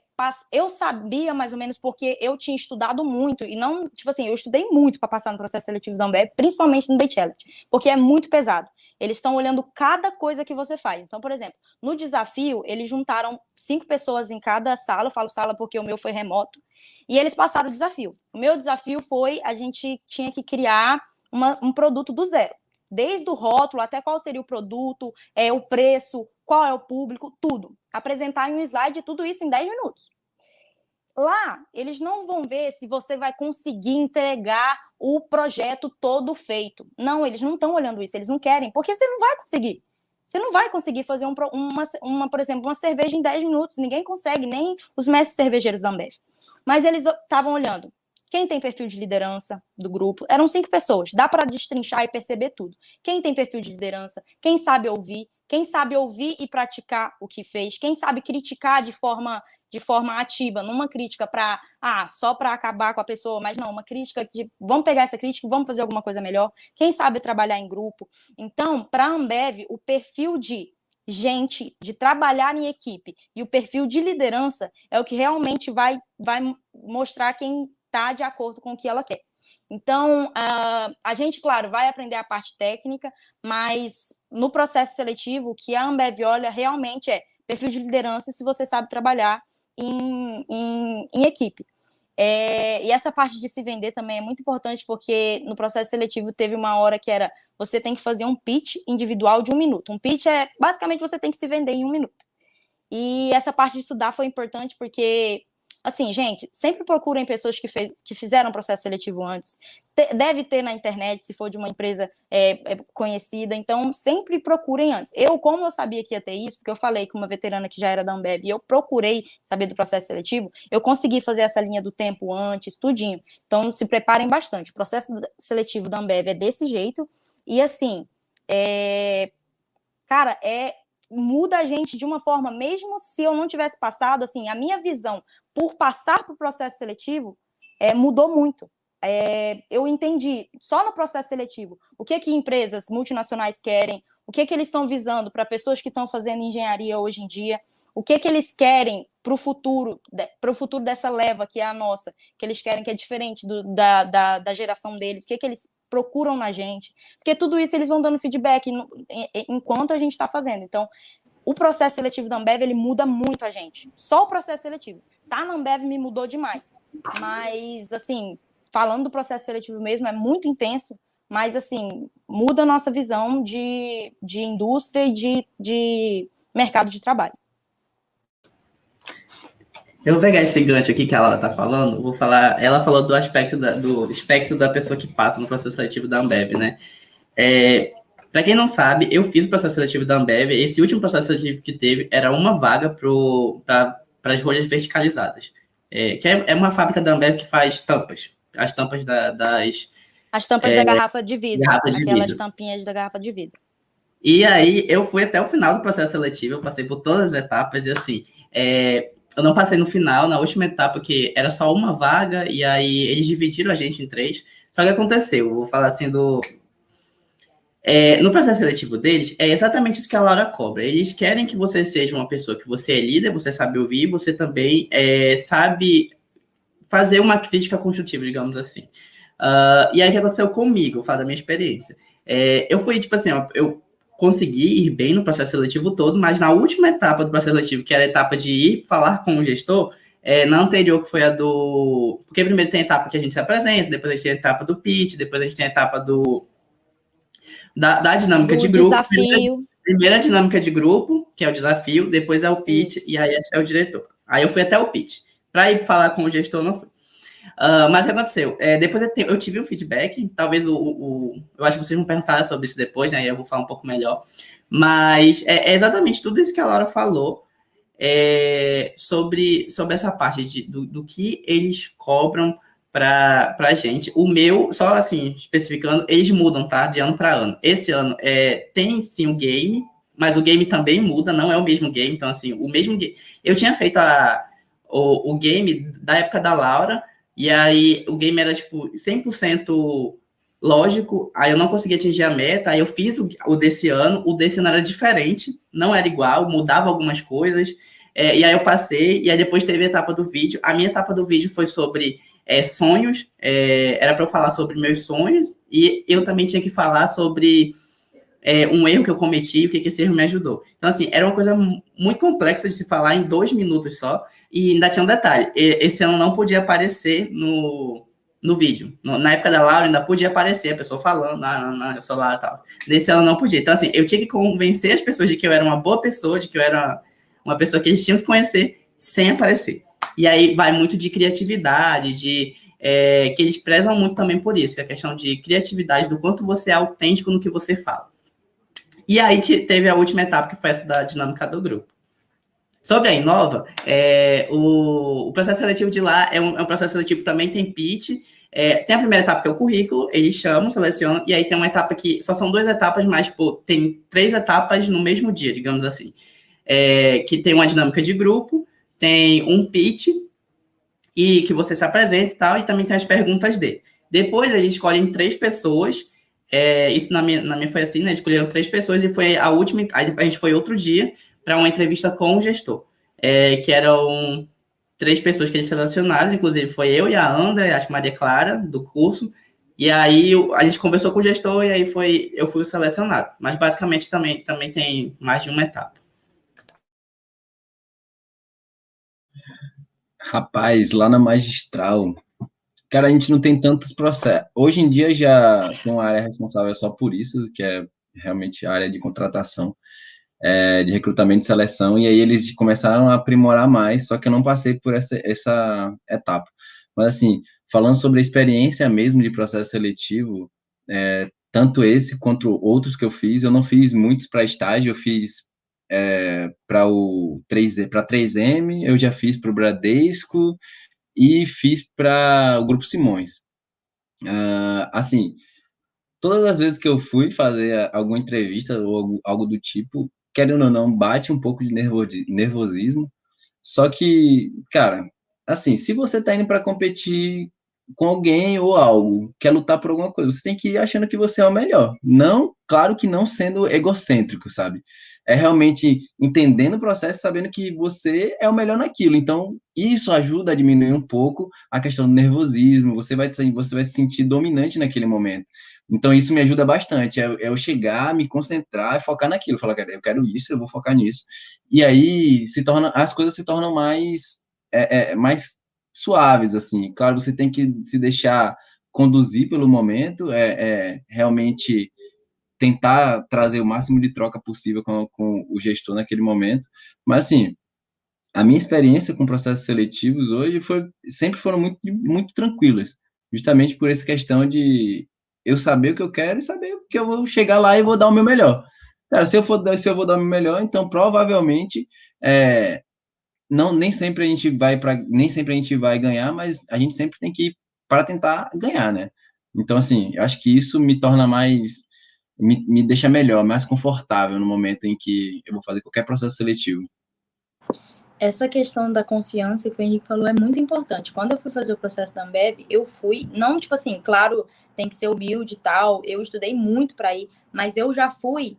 eu sabia mais ou menos porque eu tinha estudado muito e não, tipo assim, eu estudei muito para passar no processo seletivo da Ambev, principalmente no Day Challenge, porque é muito pesado. Eles estão olhando cada coisa que você faz. Então, por exemplo, no desafio, eles juntaram cinco pessoas em cada sala, eu falo sala porque o meu foi remoto, e eles passaram o desafio. O meu desafio foi a gente tinha que criar uma, um produto do zero desde o rótulo até qual seria o produto, é, o preço, qual é o público, tudo. Apresentar em um slide tudo isso em 10 minutos. Lá, eles não vão ver se você vai conseguir entregar o projeto todo feito. Não, eles não estão olhando isso, eles não querem, porque você não vai conseguir. Você não vai conseguir fazer um, uma, uma, por exemplo, uma cerveja em 10 minutos. Ninguém consegue, nem os mestres cervejeiros da Ambev. Mas eles estavam olhando quem tem perfil de liderança do grupo? Eram cinco pessoas. Dá para destrinchar e perceber tudo. Quem tem perfil de liderança? Quem sabe ouvir? Quem sabe ouvir e praticar o que fez? Quem sabe criticar de forma de forma ativa, numa crítica para ah, só para acabar com a pessoa, mas não, uma crítica de vamos pegar essa crítica vamos fazer alguma coisa melhor. Quem sabe trabalhar em grupo? Então, para a Ambev, o perfil de gente, de trabalhar em equipe e o perfil de liderança é o que realmente vai, vai mostrar quem está de acordo com o que ela quer. Então, uh, a gente, claro, vai aprender a parte técnica, mas no processo seletivo, que a Ambev olha realmente é perfil de liderança se você sabe trabalhar em, em, em equipe. É, e essa parte de se vender também é muito importante, porque no processo seletivo teve uma hora que era você tem que fazer um pitch individual de um minuto. Um pitch é basicamente você tem que se vender em um minuto. E essa parte de estudar foi importante porque Assim, gente, sempre procurem pessoas que, fez, que fizeram processo seletivo antes. Te, deve ter na internet, se for de uma empresa é, é, conhecida. Então, sempre procurem antes. Eu, como eu sabia que ia ter isso, porque eu falei com uma veterana que já era da Ambev, e eu procurei saber do processo seletivo, eu consegui fazer essa linha do tempo antes, tudinho. Então, se preparem bastante. O processo seletivo da Ambev é desse jeito. E, assim, é... cara, é muda a gente de uma forma, mesmo se eu não tivesse passado, assim, a minha visão por passar o processo seletivo, é, mudou muito. É, eu entendi só no processo seletivo o que que empresas multinacionais querem, o que que eles estão visando para pessoas que estão fazendo engenharia hoje em dia, o que que eles querem para o futuro, para o futuro dessa leva que é a nossa, que eles querem que é diferente do, da, da, da, geração deles, o que que eles procuram na gente, porque tudo isso eles vão dando feedback enquanto a gente está fazendo. Então, o processo seletivo da Ambev ele muda muito a gente. Só o processo seletivo tá na Ambev me mudou demais. Mas, assim, falando do processo seletivo mesmo, é muito intenso, mas, assim, muda a nossa visão de, de indústria e de, de mercado de trabalho. Eu vou pegar esse gancho aqui que ela está falando, vou falar, ela falou do aspecto da, do espectro da pessoa que passa no processo seletivo da Ambev, né? É, para quem não sabe, eu fiz o processo seletivo da Ambev, esse último processo seletivo que teve era uma vaga para para as rolhas verticalizadas. É, que é, é, uma fábrica da Ambev que faz tampas. As tampas da, das. As tampas é, da garrafa de vidro. De aquelas vidro. tampinhas da garrafa de vidro. E aí eu fui até o final do processo seletivo, eu passei por todas as etapas e assim. É, Eu não passei no final, na última etapa, que era só uma vaga, e aí eles dividiram a gente em três. Só que aconteceu, vou falar assim do. É, no processo seletivo deles, é exatamente isso que a Laura cobra. Eles querem que você seja uma pessoa que você é líder, você sabe ouvir, você também é, sabe fazer uma crítica construtiva, digamos assim. Uh, e aí o que aconteceu comigo? Vou falar da minha experiência. É, eu fui, tipo assim, eu consegui ir bem no processo seletivo todo, mas na última etapa do processo seletivo, que era a etapa de ir falar com o gestor, é, na anterior, que foi a do. Porque primeiro tem a etapa que a gente se apresenta, depois a gente tem a etapa do pitch, depois a gente tem a etapa do. Da, da dinâmica do de grupo. Desafio. Primeira, dinâmica de grupo, que é o desafio, depois é o pitch Isso. e aí é o diretor. Aí eu fui até o pitch. Para ir falar com o gestor, não fui. Uh, mas o que aconteceu? É, depois eu, te, eu, tive um feedback, talvez o, o, Eu acho que vocês vão perguntar sobre isso depois, né? E eu vou falar um pouco melhor. Mas é, é exatamente tudo isso que a Laura falou é, sobre, sobre essa parte de, do, do que eles cobram para a gente. O meu, só assim, especificando, eles mudam, tá? De ano para ano. Esse ano é, tem sim o game, mas o game também muda, não é o mesmo game. Então, assim, o mesmo game. Eu tinha feito a, o, o game da época da Laura e aí o game era tipo 100% lógico, aí eu não consegui atingir a meta, aí eu fiz o, o, desse ano, o desse ano era diferente, não era igual, mudava algumas coisas, é, e aí eu passei, e aí depois teve a etapa do vídeo. A minha etapa do vídeo foi sobre é, sonhos, é, era para eu falar sobre meus sonhos, e eu também tinha que falar sobre é, um erro que eu cometi, o que, que esse erro me ajudou. Então, assim, era uma coisa muito complexa de se falar em dois minutos só, e ainda tinha um detalhe, esse ano não podia aparecer no, no vídeo. Na época da Laura ainda podia aparecer a pessoa falando, na, na, na e tal. Nesse ano não podia. Então, assim, eu tinha que convencer as pessoas de que eu era uma boa pessoa, de que eu era uma pessoa que eles tinham que conhecer sem aparecer. E aí vai muito de criatividade, de é, que eles prezam muito também por isso, que é a questão de criatividade, do quanto você é autêntico no que você fala. E aí teve a última etapa, que foi essa da dinâmica do grupo. Sobre a Inova, é, o, o, processo seletivo de lá é um, é um processo seletivo também tem pitch. É, tem a primeira etapa que é o currículo, eles chamam, selecionam, e aí tem uma etapa que só são duas etapas, mas tipo, tem três etapas no mesmo dia, digamos assim. É, que tem uma dinâmica de grupo, tem um pitch, e que você se apresenta e tal, e também tem as perguntas dele. Depois eles escolhem três pessoas é, isso na minha, na minha foi assim, né? Escolheram três pessoas e foi a última. Aí a gente foi outro dia para uma entrevista com o gestor, é, que eram três pessoas que eles selecionaram, inclusive foi eu e a Andra, acho que Maria Clara, do curso. E aí a gente conversou com o gestor e aí foi eu fui selecionado. Mas basicamente também, também tem mais de uma etapa. Rapaz, lá na magistral, Cara, a gente não tem tantos processos. Hoje em dia já tem uma área responsável só por isso, que é realmente a área de contratação, é, de recrutamento e seleção, e aí eles começaram a aprimorar mais, só que eu não passei por essa, essa etapa. Mas, assim, falando sobre a experiência mesmo de processo seletivo, é, tanto esse quanto outros que eu fiz, eu não fiz muitos para estágio, eu fiz é, para o 3 para 3M, eu já fiz para o Bradesco, e fiz para o Grupo Simões. Uh, assim, todas as vezes que eu fui fazer alguma entrevista ou algo, algo do tipo, querendo ou não, bate um pouco de nervosismo. Só que, cara, assim, se você tá indo para competir com alguém ou algo, quer lutar por alguma coisa, você tem que ir achando que você é o melhor. Não, claro que não sendo egocêntrico, sabe? É realmente entendendo o processo, sabendo que você é o melhor naquilo. Então, isso ajuda a diminuir um pouco a questão do nervosismo, você vai, você vai se sentir dominante naquele momento. Então, isso me ajuda bastante, é, é eu chegar, me concentrar focar naquilo. Falar, cara, eu quero isso, eu vou focar nisso. E aí, se torna, as coisas se tornam mais, é, é, mais suaves, assim. Claro, você tem que se deixar conduzir pelo momento, é, é realmente tentar trazer o máximo de troca possível com, com o gestor naquele momento. Mas, assim, a minha experiência com processos seletivos hoje foi, sempre foram muito, muito tranquilas, justamente por essa questão de eu saber o que eu quero e saber que eu vou chegar lá e vou dar o meu melhor. Cara, se eu for se eu vou dar o meu melhor, então provavelmente é, não nem sempre a gente vai para nem sempre a gente vai ganhar, mas a gente sempre tem que ir para tentar ganhar, né? Então assim, eu acho que isso me torna mais me, me deixa melhor, mais confortável no momento em que eu vou fazer qualquer processo seletivo. essa questão da confiança que o Henrique falou é muito importante. Quando eu fui fazer o processo da Ambev, eu fui, não tipo assim, claro, tem que ser humilde e tal, eu estudei muito para ir, mas eu já fui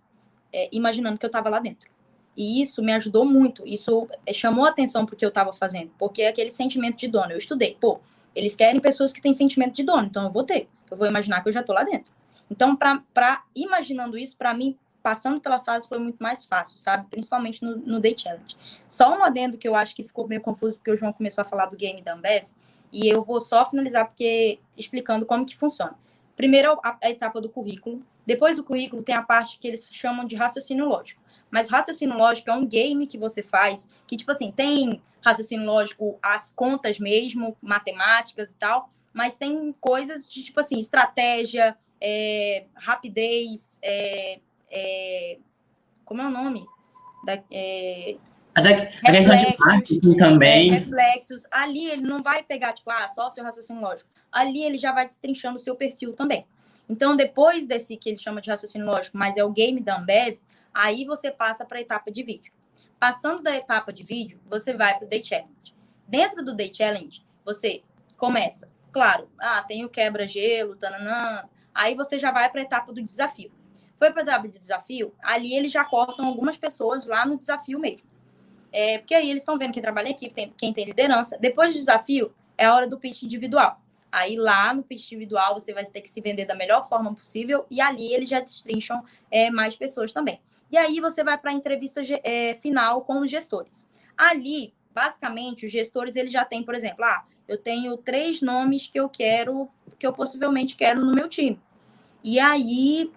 é, imaginando que eu estava lá dentro. E isso me ajudou muito, isso é, chamou atenção o que eu estava fazendo, porque é aquele sentimento de dono. Eu estudei, pô, eles querem pessoas que têm sentimento de dono, então eu vou ter, eu vou imaginar que eu já estou lá dentro. Então, para imaginando isso, para mim, passando pelas fases foi muito mais fácil, sabe? Principalmente no, no Day Challenge. Só um adendo que eu acho que ficou meio confuso, porque o João começou a falar do game da Ambev, e eu vou só finalizar porque explicando como que funciona. Primeiro a, a etapa do currículo, depois do currículo tem a parte que eles chamam de raciocínio lógico. Mas raciocínio lógico é um game que você faz, que tipo assim, tem raciocínio lógico, as contas mesmo, matemáticas e tal, mas tem coisas de tipo assim, estratégia, é, rapidez, é, é, como é o nome? Da, é, a, a questão de marketing também. É, reflexos. Ali ele não vai pegar, tipo, ah, só o seu raciocínio lógico. Ali ele já vai destrinchando o seu perfil também. Então, depois desse que ele chama de raciocínio lógico, mas é o game da Ambev, aí você passa para a etapa de vídeo. Passando da etapa de vídeo, você vai para o Day Challenge. Dentro do Day Challenge, você começa, claro, ah, tem o quebra-gelo, tananã, aí você já vai para a etapa do desafio. Foi para o desafio, ali eles já cortam algumas pessoas lá no desafio mesmo. É, porque aí eles estão vendo quem trabalha em equipe, tem, quem tem liderança. Depois do desafio, é a hora do pitch individual. Aí lá no pitch individual você vai ter que se vender da melhor forma possível e ali eles já destrincham é, mais pessoas também. E aí você vai para a entrevista é, final com os gestores. Ali, basicamente, os gestores eles já têm, por exemplo, ah, eu tenho três nomes que eu quero, que eu possivelmente quero no meu time. E aí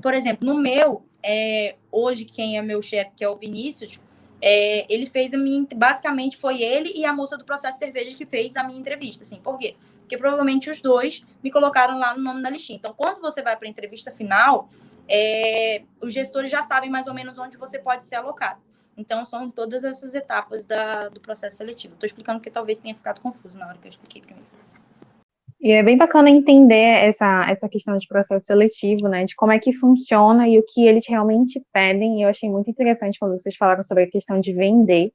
por exemplo, no meu, é, hoje quem é meu chefe, que é o Vinícius, é, ele fez a minha. Basicamente foi ele e a moça do processo cerveja que fez a minha entrevista. Assim, por quê? Porque provavelmente os dois me colocaram lá no nome da listinha. Então, quando você vai para a entrevista final, é, os gestores já sabem mais ou menos onde você pode ser alocado. Então, são todas essas etapas da, do processo seletivo. Estou explicando que talvez tenha ficado confuso na hora que eu expliquei primeiro. E é bem bacana entender essa, essa questão de processo seletivo, né? De como é que funciona e o que eles realmente pedem. E eu achei muito interessante quando vocês falaram sobre a questão de vender.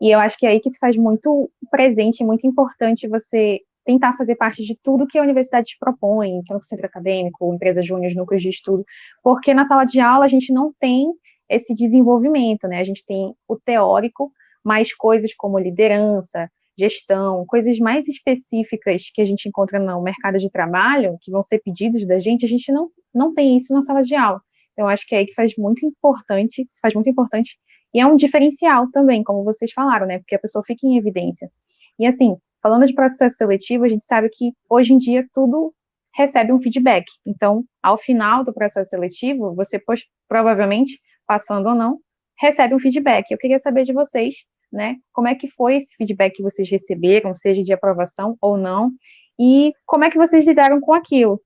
E eu acho que é aí que se faz muito presente, muito importante você tentar fazer parte de tudo que a universidade te propõe, tanto centro acadêmico, empresa júnior, núcleos de estudo, porque na sala de aula a gente não tem esse desenvolvimento, né? A gente tem o teórico, mais coisas como liderança, gestão, coisas mais específicas que a gente encontra no mercado de trabalho, que vão ser pedidos da gente, a gente não, não tem isso na sala de aula. Então, acho que é aí que faz muito importante, faz muito importante, e é um diferencial também, como vocês falaram, né? Porque a pessoa fica em evidência. E assim, falando de processo seletivo, a gente sabe que hoje em dia tudo recebe um feedback. Então, ao final do processo seletivo, você provavelmente, passando ou não, recebe um feedback. Eu queria saber de vocês né? Como é que foi esse feedback que vocês receberam, seja de aprovação ou não, e como é que vocês lidaram com aquilo?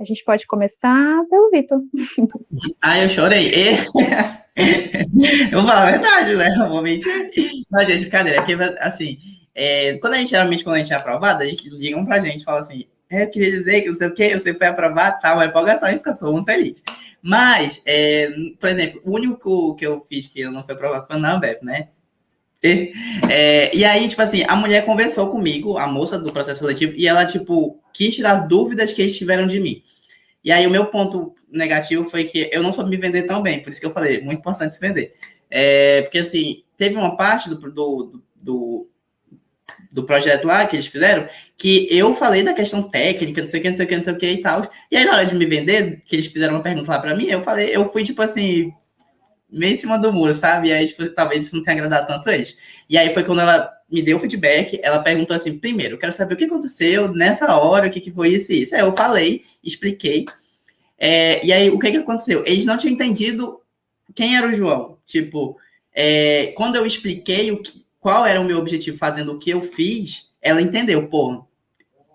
A gente pode começar pelo Vitor. Ah, eu chorei. eu vou falar a verdade, né? Não mentir. Mas, gente, brincadeira. Porque, assim, é, quando a gente, geralmente, quando a gente é aprovado, gente ligam pra gente e assim, é, eu queria dizer que não sei o quê, você foi aprovado, tá, uma empolgação e fica todo mundo feliz. Mas, é, por exemplo, o único que eu fiz que eu não fui aprovado foi na Ambev, né? E, é, e aí, tipo assim, a mulher conversou comigo, a moça do processo seletivo, e ela, tipo, quis tirar dúvidas que eles tiveram de mim. E aí, o meu ponto negativo foi que eu não soube me vender tão bem, por isso que eu falei, muito importante se vender. É, porque, assim, teve uma parte do, do, do, do projeto lá que eles fizeram, que eu falei da questão técnica, não sei o que, não sei o que, não sei o que e tal. E aí, na hora de me vender, que eles fizeram uma pergunta lá para mim, eu falei, eu fui tipo assim, meio em cima do muro, sabe? E aí, tipo, talvez isso não tenha agradado tanto eles. E aí foi quando ela me deu o feedback, ela perguntou assim: primeiro, eu quero saber o que aconteceu nessa hora, o que, que foi isso e isso. Aí eu falei, expliquei. É, e aí, o que, que aconteceu? Eles não tinham entendido quem era o João. Tipo, é, quando eu expliquei o que, qual era o meu objetivo fazendo o que eu fiz, ela entendeu, pô,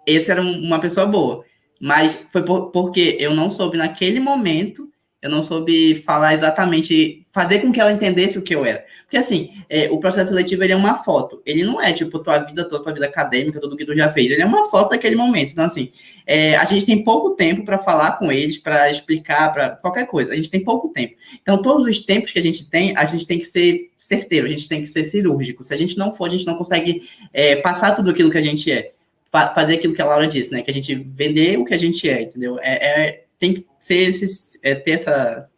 esse era uma pessoa boa. Mas foi por, porque eu não soube naquele momento eu não soube falar exatamente, fazer com que ela entendesse o que eu era. Porque, assim, é, o processo seletivo, ele é uma foto. Ele não é, tipo, tua vida toda, tua vida acadêmica, tudo que tu já fez. Ele é uma foto daquele momento. Então, assim, é, a gente tem pouco tempo para falar com eles, para explicar, para qualquer coisa. A gente tem pouco tempo. Então, todos os tempos que a gente tem, a gente tem que ser certeiro, a gente tem que ser cirúrgico. Se a gente não for, a gente não consegue é, passar tudo aquilo que a gente é. Fa fazer aquilo que a Laura disse, né? Que a gente vender o que a gente é, entendeu? É, é tem que ser esses, é, ter essa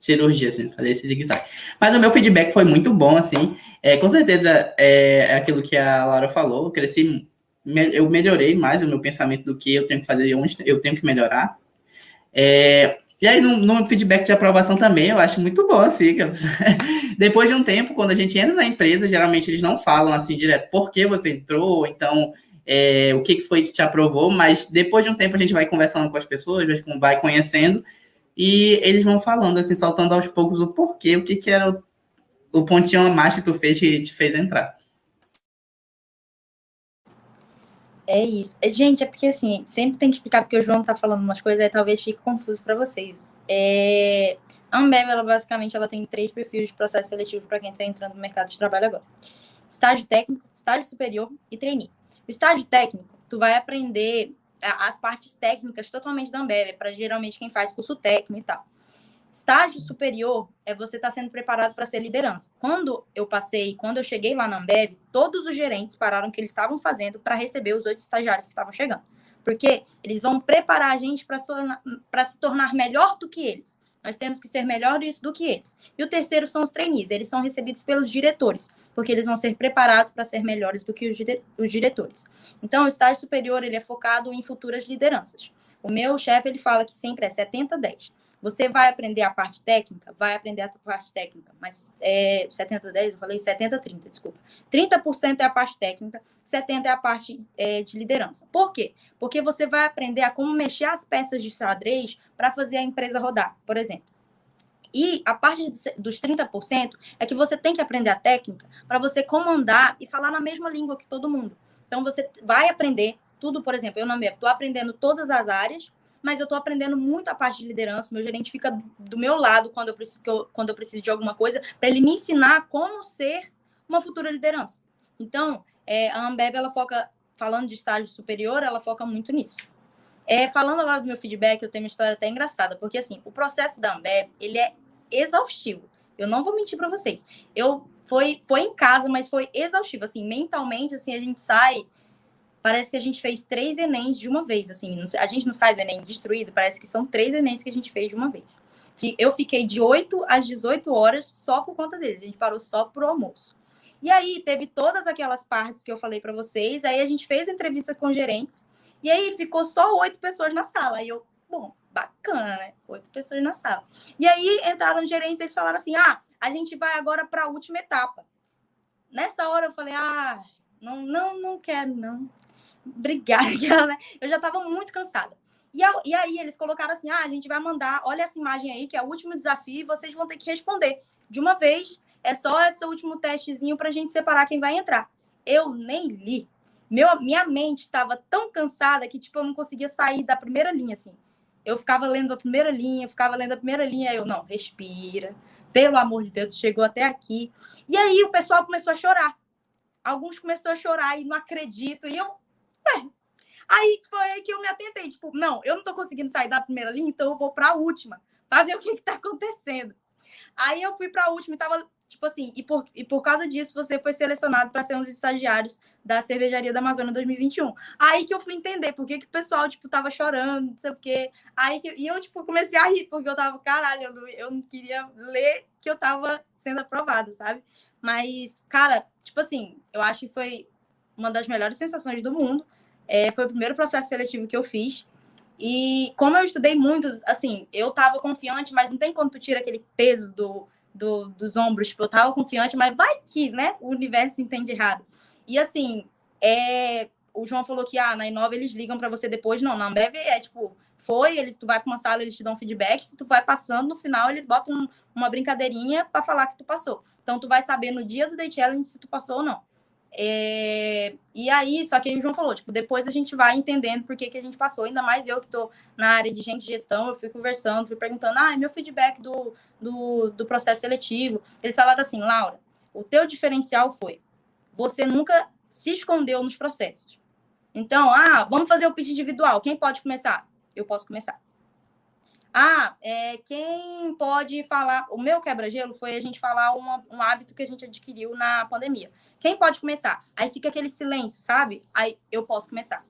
cirurgia, assim, fazer esse zigue-zague. Mas o meu feedback foi muito bom, assim. É, com certeza é, é aquilo que a Laura falou. Eu cresci, eu melhorei mais o meu pensamento do que eu tenho que fazer e onde eu tenho que melhorar. É, e aí, no, no, feedback de aprovação também, eu acho muito bom, assim. depois de um tempo, quando a gente entra na empresa, geralmente eles não falam assim direto por que você entrou, então é, o que, foi que te aprovou, mas depois de um tempo a gente vai conversando com as pessoas, vai conhecendo, e eles vão falando, assim, saltando aos poucos o porquê, o que, que era o, o pontinho a mais que tu fez que te fez entrar. É isso. É, gente, é porque assim, sempre tem que explicar, porque o João tá falando umas coisas, aí talvez fique confuso para vocês. É... A Ambev, ela basicamente ela tem três perfis de processo seletivo para quem está entrando no mercado de trabalho agora: estágio técnico, estágio superior e trainee. O estágio técnico, tu vai aprender as partes técnicas totalmente da Ambev, para geralmente quem faz curso técnico e tal. Estágio superior é você estar tá sendo preparado para ser liderança. Quando eu passei, quando eu cheguei lá na Ambev, todos os gerentes pararam o que eles estavam fazendo para receber os oito estagiários que estavam chegando. Porque eles vão preparar a gente para se tornar melhor do que eles. Nós temos que ser melhores do que eles. E o terceiro são os trainees. Eles são recebidos pelos diretores, porque eles vão ser preparados para ser melhores do que os, dire os diretores. Então, o estágio superior ele é focado em futuras lideranças. O meu chefe ele fala que sempre é 70-10. Você vai aprender a parte técnica? Vai aprender a parte técnica, mas é 70-10, eu falei 70-30, desculpa. 30% é a parte técnica, 70% é a parte é, de liderança. Por quê? Porque você vai aprender a como mexer as peças de xadrez para fazer a empresa rodar, por exemplo. E a parte dos 30% é que você tem que aprender a técnica para você comandar e falar na mesma língua que todo mundo. Então você vai aprender tudo, por exemplo, eu não estou aprendendo todas as áreas, mas eu estou aprendendo muito a parte de liderança. Meu gerente fica do meu lado quando eu preciso, quando eu preciso de alguma coisa, para ele me ensinar como ser uma futura liderança. Então, é, a Ambev, ela foca, falando de estágio superior, ela foca muito nisso. É, falando agora do meu feedback, eu tenho uma história até engraçada, porque assim, o processo da Ambev, ele é exaustivo. Eu não vou mentir para vocês. Eu foi foi em casa, mas foi exaustivo assim, mentalmente assim, a gente sai parece que a gente fez três Enems de uma vez, assim, a gente não sai do Enem destruído, parece que são três Enems que a gente fez de uma vez. Eu fiquei de 8 às 18 horas só por conta deles, a gente parou só pro almoço. E aí teve todas aquelas partes que eu falei para vocês, aí a gente fez entrevista com gerentes, e aí ficou só oito pessoas na sala. Aí eu, bom, bacana, né? Oito pessoas na sala. E aí entraram gerentes eles falaram assim: ah, a gente vai agora para a última etapa. Nessa hora eu falei: ah, não, não, não quero, não obrigada. Né? Eu já estava muito cansada. E, e aí eles colocaram assim: ah, a gente vai mandar, olha essa imagem aí, que é o último desafio, vocês vão ter que responder. De uma vez, é só esse último testezinho para a gente separar quem vai entrar. Eu nem li. Meu, minha mente estava tão cansada que, tipo, eu não conseguia sair da primeira linha, assim. Eu ficava lendo a primeira linha, ficava lendo a primeira linha, eu, não, respira. Pelo amor de Deus, chegou até aqui. E aí o pessoal começou a chorar. Alguns começaram a chorar e não acredito. E eu, Aí foi aí que eu me atentei, tipo, não, eu não tô conseguindo sair da primeira linha, então eu vou para a última, para ver o que que tá acontecendo. Aí eu fui para a última e tava, tipo assim, e por, e por causa disso você foi selecionado para ser um dos estagiários da Cervejaria da Amazônia 2021. Aí que eu fui entender por que, que o pessoal, tipo, tava chorando, não sei o quê. Aí que, e eu, tipo, comecei a rir, porque eu tava, caralho, eu não, eu não queria ler que eu tava sendo aprovado, sabe? Mas, cara, tipo assim, eu acho que foi uma das melhores sensações do mundo. É, foi o primeiro processo seletivo que eu fiz. E como eu estudei muito, assim, eu estava confiante, mas não tem quando tu tira aquele peso do, do, dos ombros. Tipo, eu estava confiante, mas vai que, né? O universo entende errado. E assim, é, o João falou que ah, na Inova eles ligam para você depois. Não, na Ambev é tipo, foi, eles, tu vai para uma sala, eles te dão feedback. Se tu vai passando, no final eles botam um, uma brincadeirinha para falar que tu passou. Então tu vai saber no dia do Day Challenge se tu passou ou não. É, e aí, só que aí o João falou, tipo, depois a gente vai entendendo por que, que a gente passou. Ainda mais eu que estou na área de gente de gestão, eu fui conversando, fui perguntando, ah, meu feedback do, do, do processo seletivo. Eles falaram assim, Laura, o teu diferencial foi, você nunca se escondeu nos processos. Então, ah, vamos fazer o pitch individual. Quem pode começar? Eu posso começar. Ah, é, quem pode falar? O meu quebra-gelo foi a gente falar uma, um hábito que a gente adquiriu na pandemia. Quem pode começar? Aí fica aquele silêncio, sabe? Aí eu posso começar.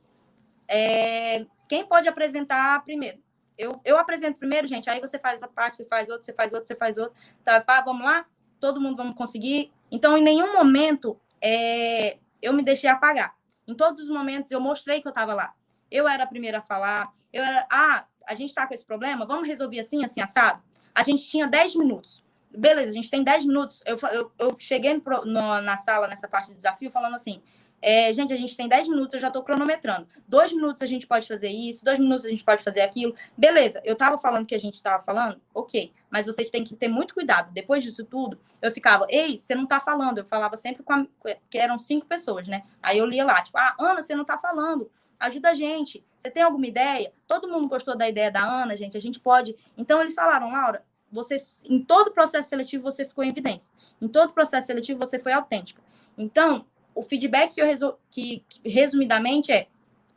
É, quem pode apresentar primeiro? Eu, eu apresento primeiro, gente. Aí você faz essa parte, você faz outra, você faz outra, você faz outra. Tá, pá, vamos lá? Todo mundo vamos conseguir. Então, em nenhum momento é, eu me deixei apagar. Em todos os momentos eu mostrei que eu estava lá. Eu era a primeira a falar. Eu era, ah, a gente está com esse problema, vamos resolver assim, assim, assado? A gente tinha 10 minutos. Beleza, a gente tem 10 minutos. Eu, eu, eu cheguei no, no, na sala, nessa parte do desafio, falando assim: é, gente, a gente tem 10 minutos, eu já estou cronometrando. Dois minutos a gente pode fazer isso, dois minutos a gente pode fazer aquilo. Beleza, eu estava falando que a gente estava falando, ok, mas vocês têm que ter muito cuidado. Depois disso tudo, eu ficava, ei, você não está falando. Eu falava sempre com a, que eram cinco pessoas, né? Aí eu lia lá, tipo, ah, Ana, você não está falando ajuda a gente. Você tem alguma ideia? Todo mundo gostou da ideia da Ana, gente. A gente pode. Então eles falaram, Laura, você em todo processo seletivo você ficou em evidência. Em todo processo seletivo você foi autêntica. Então, o feedback que eu resol... que, que resumidamente é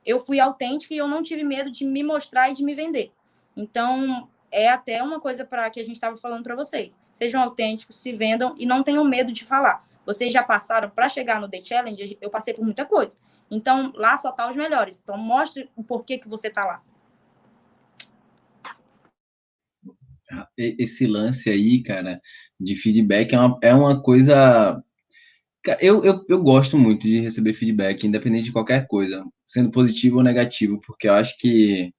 eu fui autêntica e eu não tive medo de me mostrar e de me vender. Então, é até uma coisa para que a gente estava falando para vocês. Sejam autênticos, se vendam e não tenham medo de falar. Vocês já passaram para chegar no The Challenge, eu passei por muita coisa. Então, lá só tá os melhores. Então, mostre o porquê que você tá lá. Ah, esse lance aí, cara, de feedback é uma, é uma coisa. Eu, eu, eu gosto muito de receber feedback, independente de qualquer coisa, sendo positivo ou negativo, porque eu acho que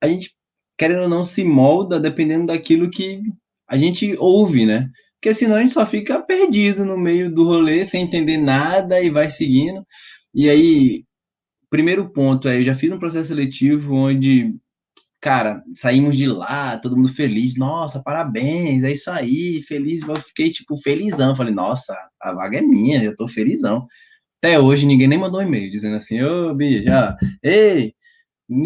a gente, querendo ou não, se molda dependendo daquilo que a gente ouve, né? Porque senão a gente só fica perdido no meio do rolê, sem entender nada e vai seguindo. E aí, primeiro ponto é, eu já fiz um processo seletivo onde, cara, saímos de lá, todo mundo feliz, nossa, parabéns, é isso aí, feliz, eu fiquei, tipo, felizão, falei, nossa, a vaga é minha, eu tô felizão. Até hoje ninguém nem mandou um e-mail dizendo assim, ô, Bia, já, ei,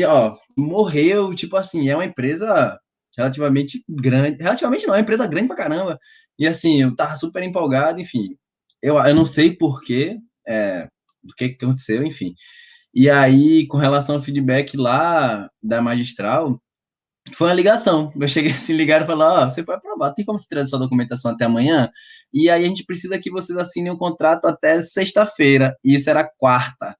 ó, morreu, tipo assim, é uma empresa relativamente grande, relativamente não, é uma empresa grande pra caramba, e assim, eu tava super empolgado, enfim, eu, eu não sei porquê, é, do que, que aconteceu, enfim. E aí, com relação ao feedback lá da magistral, foi uma ligação. Eu cheguei assim, ligaram e falaram: Ó, oh, você foi aprovado, tem como você trazer sua documentação até amanhã? E aí a gente precisa que vocês assinem um contrato até sexta-feira. E isso era quarta.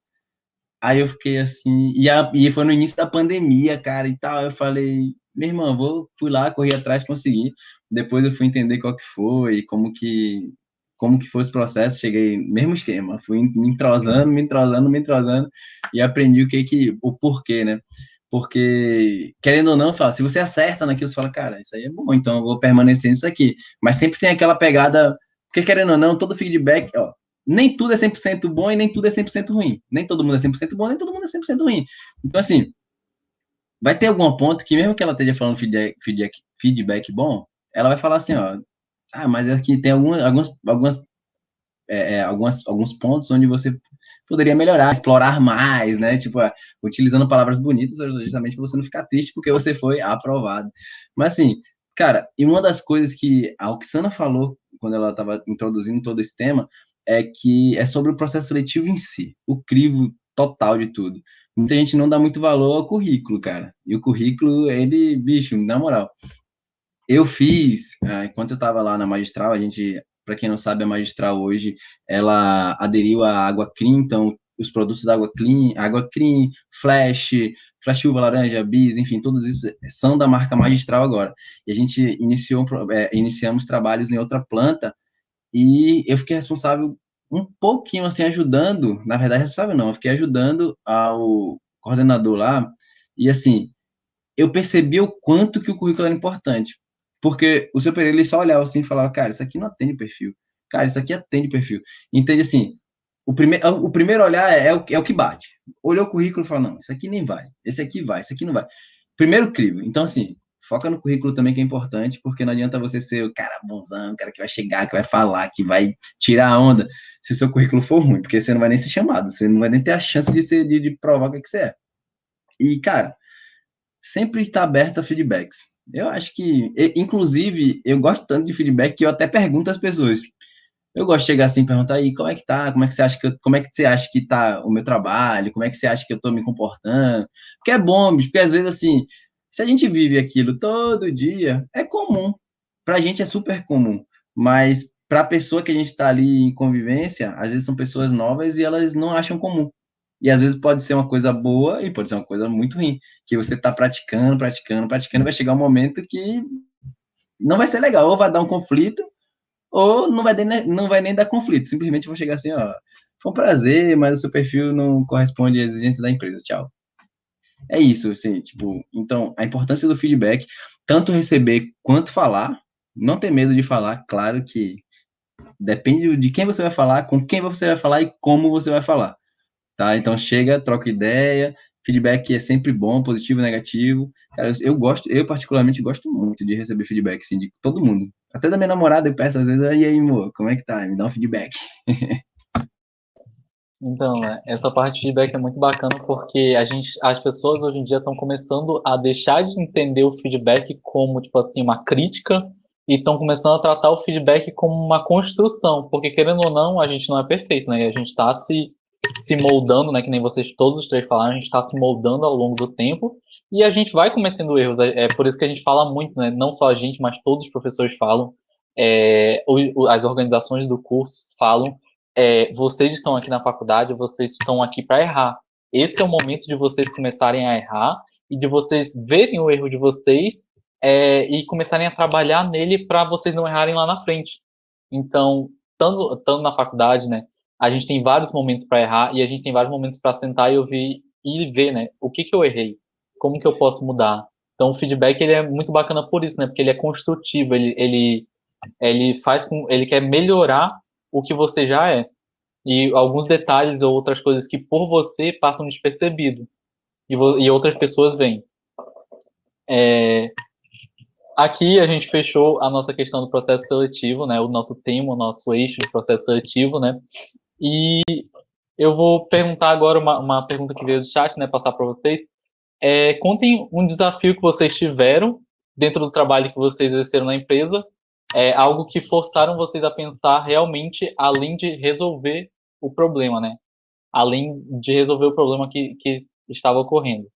Aí eu fiquei assim, e, a, e foi no início da pandemia, cara, e tal. Eu falei, meu irmão, vou, fui lá, corri atrás, consegui. Depois eu fui entender qual que foi, como que como que foi esse processo, cheguei mesmo esquema, fui me entrosando, me entrosando, me entrosando e aprendi o que que o porquê, né? Porque querendo ou não, fala, se você acerta naquilo, você fala, cara, isso aí é bom, então eu vou permanecer nisso aqui. Mas sempre tem aquela pegada, porque querendo ou não, todo feedback, ó, nem tudo é 100% bom e nem tudo é 100% ruim. Nem todo mundo é 100% bom, nem todo mundo é 100% ruim. Então, assim, vai ter algum ponto que, mesmo que ela esteja falando feedback, feedback, feedback bom, ela vai falar assim, ó, ah, mas aqui tem algumas, algumas, algumas, é, é, algumas, alguns pontos onde você poderia melhorar, explorar mais, né? Tipo, é, utilizando palavras bonitas, justamente para você não ficar triste porque você foi aprovado. Mas assim, cara, e uma das coisas que a Oxana falou quando ela estava introduzindo todo esse tema é que é sobre o processo seletivo em si, o crivo total de tudo. Muita gente não dá muito valor ao currículo, cara. E o currículo, ele, bicho, na moral, eu fiz, uh, enquanto eu estava lá na magistral, a gente, para quem não sabe, a magistral hoje, ela aderiu à água clean, então os produtos da água clean, água clean, flash, flash uva, laranja, bis, enfim, todos isso são da marca magistral agora. E a gente iniciou, é, iniciamos trabalhos em outra planta e eu fiquei responsável um pouquinho assim ajudando, na verdade responsável não, eu fiquei ajudando ao coordenador lá e assim, eu percebi o quanto que o currículo era importante. Porque o seu Pereira ele só olhava assim e falava, cara, isso aqui não atende perfil. Cara, isso aqui atende perfil. Entende assim? O, prime o primeiro olhar é, é, o, é o que bate. Olhou o currículo e falou, não, isso aqui nem vai. Esse aqui vai, esse aqui não vai. Primeiro crivo. Então, assim, foca no currículo também, que é importante, porque não adianta você ser o cara bonzão, o cara que vai chegar, que vai falar, que vai tirar a onda, se o seu currículo for ruim, porque você não vai nem ser chamado, você não vai nem ter a chance de, ser, de, de provar o que, você é. E, cara, sempre está aberto a feedbacks. Eu acho que, inclusive, eu gosto tanto de feedback que eu até pergunto às pessoas. Eu gosto de chegar assim e perguntar aí, como é que tá? Como é que você acha que eu, como é que você acha que tá o meu trabalho? Como é que você acha que eu tô me comportando? Porque é bom, porque às vezes assim, se a gente vive aquilo todo dia, é comum. Pra gente é super comum, mas para a pessoa que a gente está ali em convivência, às vezes são pessoas novas e elas não acham comum. E às vezes pode ser uma coisa boa e pode ser uma coisa muito ruim, que você está praticando, praticando, praticando, vai chegar um momento que não vai ser legal, ou vai dar um conflito, ou não vai, não vai nem dar conflito, simplesmente vou chegar assim, ó, foi um prazer, mas o seu perfil não corresponde às exigências da empresa, tchau. É isso, assim, tipo, então, a importância do feedback, tanto receber quanto falar, não ter medo de falar, claro que depende de quem você vai falar, com quem você vai falar e como você vai falar, tá? Então, chega, troca ideia, feedback é sempre bom, positivo, negativo. Cara, eu, eu, gosto, eu particularmente gosto muito de receber feedback, assim, de todo mundo. Até da minha namorada eu peço às vezes, e aí, amor, como é que tá? Me dá um feedback. Então, né, essa parte de feedback é muito bacana porque a gente, as pessoas hoje em dia estão começando a deixar de entender o feedback como, tipo assim, uma crítica e estão começando a tratar o feedback como uma construção, porque querendo ou não, a gente não é perfeito, né? E a gente está se se moldando, né? Que nem vocês todos os três falaram, a gente está se moldando ao longo do tempo e a gente vai cometendo erros. É, é por isso que a gente fala muito, né? Não só a gente, mas todos os professores falam, é, as organizações do curso falam. É, vocês estão aqui na faculdade, vocês estão aqui para errar. Esse é o momento de vocês começarem a errar e de vocês verem o erro de vocês é, e começarem a trabalhar nele para vocês não errarem lá na frente. Então, estando na faculdade, né, a gente tem vários momentos para errar e a gente tem vários momentos para sentar e ouvir e ver, né? O que que eu errei? Como que eu posso mudar? Então, o feedback ele é muito bacana por isso, né? Porque ele é construtivo, ele ele ele faz com ele quer melhorar o que você já é. E alguns detalhes ou outras coisas que por você passam despercebido e, e outras pessoas veem. É, aqui a gente fechou a nossa questão do processo seletivo, né? O nosso tema, o nosso eixo de processo seletivo, né? E eu vou perguntar agora uma, uma pergunta que veio do chat, né, passar para vocês. É, contem um desafio que vocês tiveram dentro do trabalho que vocês exerceram na empresa, é algo que forçaram vocês a pensar realmente além de resolver o problema, né? Além de resolver o problema que, que estava ocorrendo.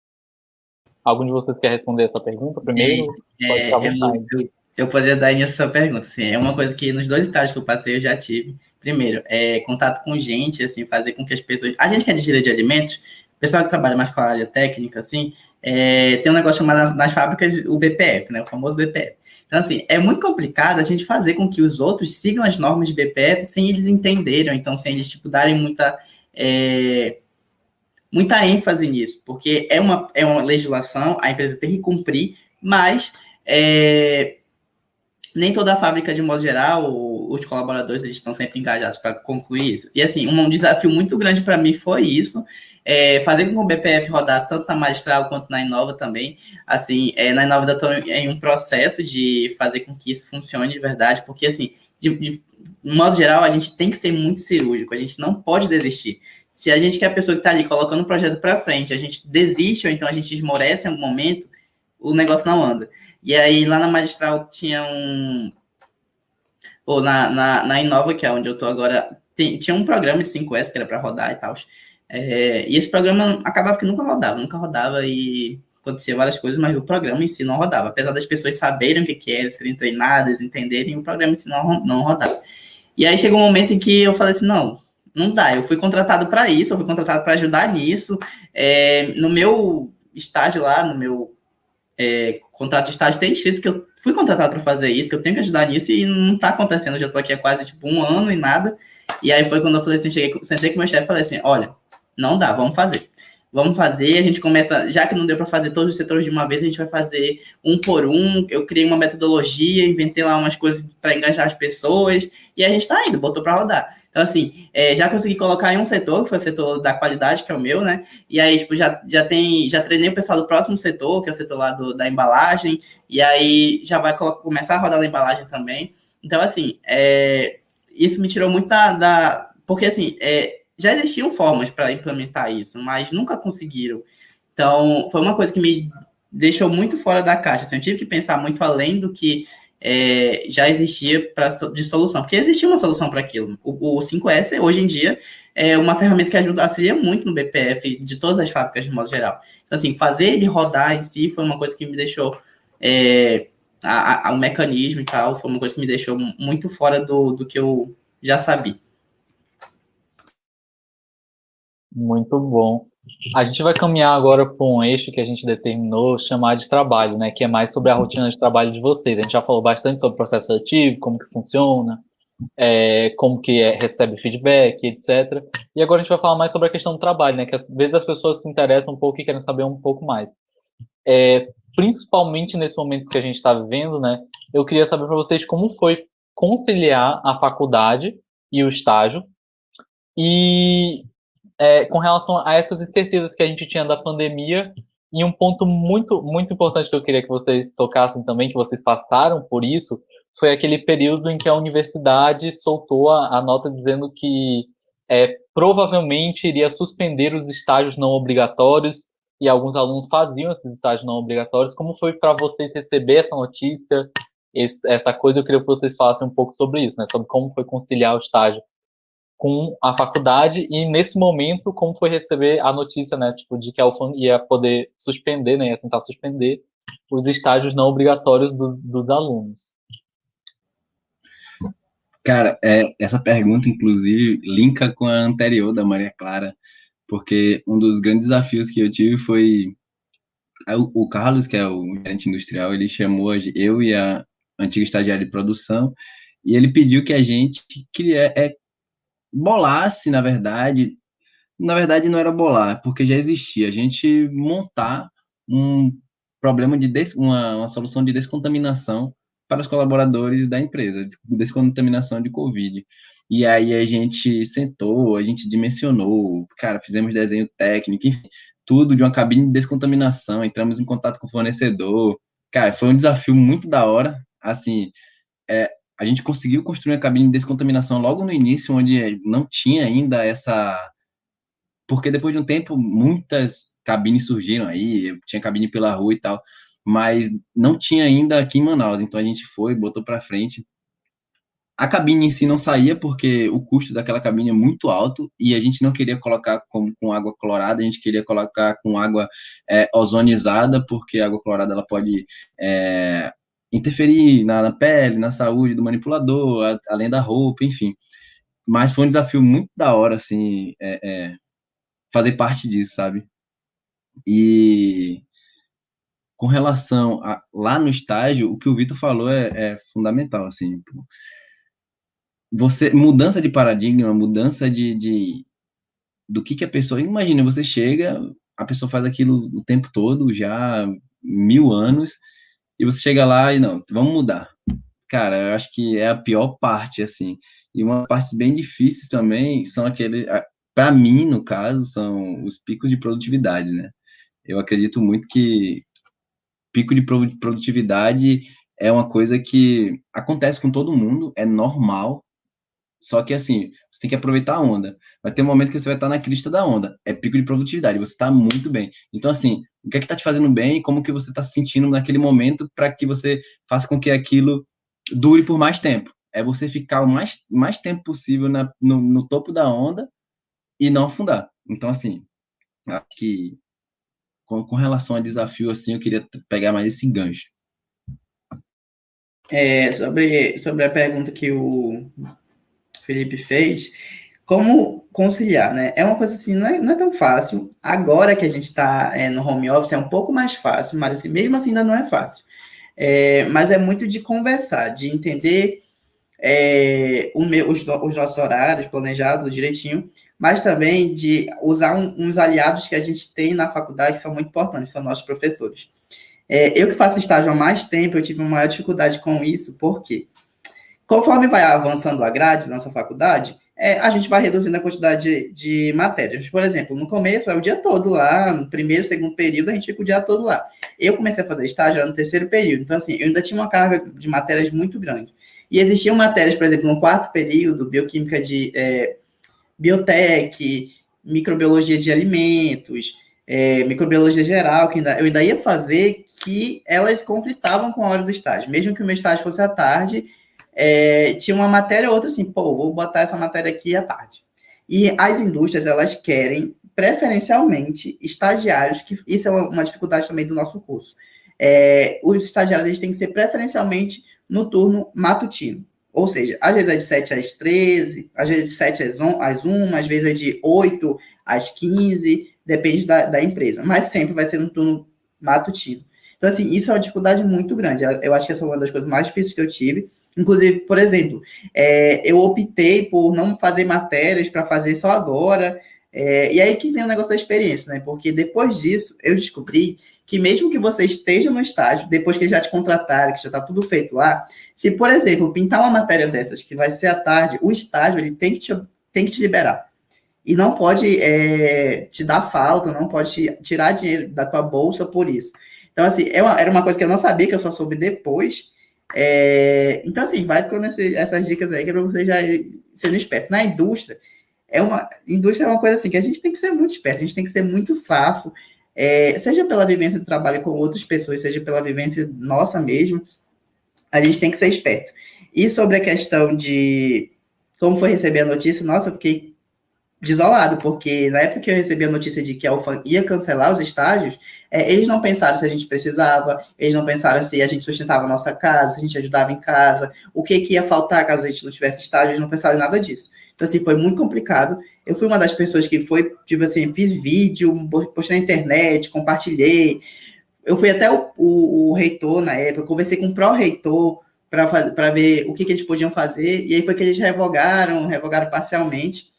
Algum de vocês quer responder essa pergunta primeiro? É, à vontade. Eu, eu poderia dar início a essa pergunta. Assim, é uma coisa que nos dois estágios que eu passei eu já tive. Primeiro, é contato com gente, assim, fazer com que as pessoas. A gente que é de direito de alimentos, o pessoal que trabalha mais com a área técnica, assim, é, tem um negócio chamado nas fábricas o BPF, né? O famoso BPF. Então, assim, é muito complicado a gente fazer com que os outros sigam as normas de BPF sem eles entenderem, então sem eles, tipo, darem muita. É, muita ênfase nisso, porque é uma, é uma legislação, a empresa tem que cumprir, mas é, nem toda a fábrica, de modo geral, os colaboradores eles estão sempre engajados para concluir isso. E assim, um desafio muito grande para mim foi isso, é, fazer com que o BPF rodasse tanto na Magistral quanto na Inova também. Assim, é, na Inova eu estou em um processo de fazer com que isso funcione de verdade, porque assim, de, de, modo geral, a gente tem que ser muito cirúrgico, a gente não pode desistir. Se a gente quer a pessoa que está ali colocando o projeto para frente, a gente desiste ou então a gente esmorece em algum momento, o negócio não anda. E aí lá na Magistral tinha um. Ou na, na, na Inova, que é onde eu estou agora, tem, tinha um programa de 5S que era para rodar e tal. É, e esse programa acabava que nunca rodava, nunca rodava e acontecia várias coisas, mas o programa em si não rodava. Apesar das pessoas saberem o que, que é, serem treinadas, entenderem, o programa em si não, não rodava. E aí chegou um momento em que eu falei assim: não, não dá. Eu fui contratado para isso, eu fui contratado para ajudar nisso. É, no meu estágio lá, no meu é, contrato de estágio tem escrito que eu fui contratado para fazer isso, que eu tenho que ajudar nisso e não está acontecendo. Eu já estou aqui há quase tipo um ano e nada. E aí foi quando eu falei assim, cheguei, sentei com meu chefe e falei assim, olha, não dá, vamos fazer. Vamos fazer, a gente começa, já que não deu para fazer todos os setores de uma vez, a gente vai fazer um por um. Eu criei uma metodologia, inventei lá umas coisas para engajar as pessoas e a gente está indo, botou para rodar. Então, assim, é, já consegui colocar em um setor, que foi o setor da qualidade, que é o meu, né? E aí, tipo, já, já tem, já treinei o pessoal do próximo setor, que é o setor lá do, da embalagem, e aí já vai começar a rodar na embalagem também. Então, assim, é, isso me tirou muito da. da porque, assim, é, já existiam formas para implementar isso, mas nunca conseguiram. Então, foi uma coisa que me deixou muito fora da caixa. Assim, eu tive que pensar muito além do que é, já existia pra, de solução, porque existia uma solução para aquilo. O, o, 5S, hoje em dia, é uma ferramenta que ajuda, auxilia muito no BPF de todas as fábricas de modo geral. Então, assim, fazer ele rodar em si foi uma coisa que me deixou. É, a, a, o mecanismo e tal, foi uma coisa que me deixou muito fora do, do que eu já sabia. Muito bom. A gente vai caminhar agora para um eixo que a gente determinou chamar de trabalho, né? Que é mais sobre a rotina de trabalho de vocês. A gente já falou bastante sobre o processo ativo, como que funciona, é, como que é, recebe feedback, etc. E agora a gente vai falar mais sobre a questão do trabalho, né? Que às vezes as pessoas se interessam um pouco e querem saber um pouco mais. É, principalmente nesse momento que a gente está vivendo, né? Eu queria saber para vocês como foi conciliar a faculdade e o estágio e é, com relação a essas incertezas que a gente tinha da pandemia, e um ponto muito, muito importante que eu queria que vocês tocassem também, que vocês passaram por isso, foi aquele período em que a universidade soltou a, a nota dizendo que é, provavelmente iria suspender os estágios não obrigatórios, e alguns alunos faziam esses estágios não obrigatórios. Como foi para vocês receber essa notícia, esse, essa coisa? Eu queria que vocês falassem um pouco sobre isso, né? Sobre como foi conciliar o estágio com a faculdade e nesse momento como foi receber a notícia, né, tipo, de que a UFAM ia poder suspender, né, ia tentar suspender os estágios não obrigatórios do, dos alunos. Cara, é, essa pergunta, inclusive, linka com a anterior da Maria Clara, porque um dos grandes desafios que eu tive foi o, o Carlos, que é o gerente industrial, ele chamou eu e a antiga estagiária de produção e ele pediu que a gente que é, é bolasse, na verdade, na verdade não era bolar, porque já existia, a gente montar um problema de des, uma, uma solução de descontaminação para os colaboradores da empresa, de descontaminação de Covid. E aí a gente sentou, a gente dimensionou, cara, fizemos desenho técnico, enfim, tudo de uma cabine de descontaminação, entramos em contato com o fornecedor. Cara, foi um desafio muito da hora, assim, é, a gente conseguiu construir uma cabine de descontaminação logo no início, onde não tinha ainda essa. Porque depois de um tempo, muitas cabines surgiram aí, tinha cabine pela rua e tal, mas não tinha ainda aqui em Manaus. Então a gente foi, botou para frente. A cabine em si não saía porque o custo daquela cabine é muito alto e a gente não queria colocar com, com água clorada, a gente queria colocar com água é, ozonizada, porque a água clorada ela pode é, interferir na, na, pele, na saúde do manipulador, a, além da roupa, enfim. Mas foi um desafio muito da hora, assim, é, é, fazer parte disso, sabe? E com relação a lá no estágio, o que o Vitor falou é, é fundamental, assim. Você, mudança de paradigma, mudança de, de do que que a pessoa, imagina, você chega, a pessoa faz aquilo o tempo todo, já mil anos, e você chega lá e não, vamos mudar. Cara, eu acho que é a pior parte, assim. E uma das partes bem difíceis também são aquele, para mim, no caso, são os picos de produtividade, né? Eu acredito muito que pico de produtividade é uma coisa que acontece com todo mundo, é normal, só que assim, você tem que aproveitar a onda. Vai ter um momento que você vai estar na crista da onda. É pico de produtividade, você está muito bem. Então, assim, o que é que está te fazendo bem e como que você está se sentindo naquele momento para que você faça com que aquilo dure por mais tempo. É você ficar o mais, mais tempo possível na, no, no topo da onda e não afundar. Então, assim, acho que com, com relação a desafio, assim, eu queria pegar mais esse gancho. É, sobre, sobre a pergunta que o Felipe fez, como conciliar, né? É uma coisa assim, não é, não é tão fácil. Agora que a gente está é, no home office é um pouco mais fácil, mas assim, mesmo assim ainda não é fácil. É, mas é muito de conversar, de entender é, meu, os, os, nossos horários planejados direitinho, mas também de usar um, uns aliados que a gente tem na faculdade que são muito importantes, são nossos professores. É, eu que faço estágio há mais tempo, eu tive uma maior dificuldade com isso, por quê? Conforme vai avançando a grade da nossa faculdade, é, a gente vai reduzindo a quantidade de, de matérias. Por exemplo, no começo é o dia todo lá, no primeiro, segundo período, a gente fica o dia todo lá. Eu comecei a fazer estágio no terceiro período, então assim, eu ainda tinha uma carga de matérias muito grande. E existiam matérias, por exemplo, no quarto período, bioquímica de é, biotech, microbiologia de alimentos, é, microbiologia geral, que ainda, eu ainda ia fazer, que elas conflitavam com a hora do estágio. Mesmo que o meu estágio fosse à tarde, é, tinha uma matéria ou outra assim, pô, vou botar essa matéria aqui à tarde. E as indústrias, elas querem, preferencialmente, estagiários, que isso é uma, uma dificuldade também do nosso curso. É, os estagiários eles têm que ser preferencialmente no turno matutino. Ou seja, às vezes é de 7 às 13, às vezes é de 7 às 1, às 1 às vezes é de 8 às 15, depende da, da empresa. Mas sempre vai ser no turno matutino. Então, assim, isso é uma dificuldade muito grande. Eu acho que essa é uma das coisas mais difíceis que eu tive. Inclusive, por exemplo, é, eu optei por não fazer matérias para fazer só agora. É, e aí que vem o negócio da experiência, né? Porque depois disso, eu descobri que mesmo que você esteja no estágio, depois que já te contrataram, que já está tudo feito lá, se, por exemplo, pintar uma matéria dessas, que vai ser à tarde, o estágio ele tem que te, tem que te liberar. E não pode é, te dar falta, não pode te, tirar dinheiro da tua bolsa por isso. Então, assim, é era uma coisa que eu não sabia, que eu só soube depois, é, então, assim, vai ficando essas dicas aí que é para você já sendo esperto. Na indústria, é uma indústria é uma coisa assim que a gente tem que ser muito esperto, a gente tem que ser muito safo, é, seja pela vivência do trabalho com outras pessoas, seja pela vivência nossa mesmo, a gente tem que ser esperto. E sobre a questão de como foi receber a notícia, nossa, eu fiquei desolado, porque na época que eu recebi a notícia de que a UFA ia cancelar os estágios, é, eles não pensaram se a gente precisava, eles não pensaram se a gente sustentava a nossa casa, se a gente ajudava em casa, o que, que ia faltar caso a gente não tivesse estágio, eles não pensaram em nada disso. Então, assim, foi muito complicado. Eu fui uma das pessoas que foi, tipo assim, fiz vídeo, postei na internet, compartilhei. Eu fui até o, o, o reitor na época, conversei com o pró-reitor para ver o que, que eles podiam fazer, e aí foi que eles revogaram, revogaram parcialmente.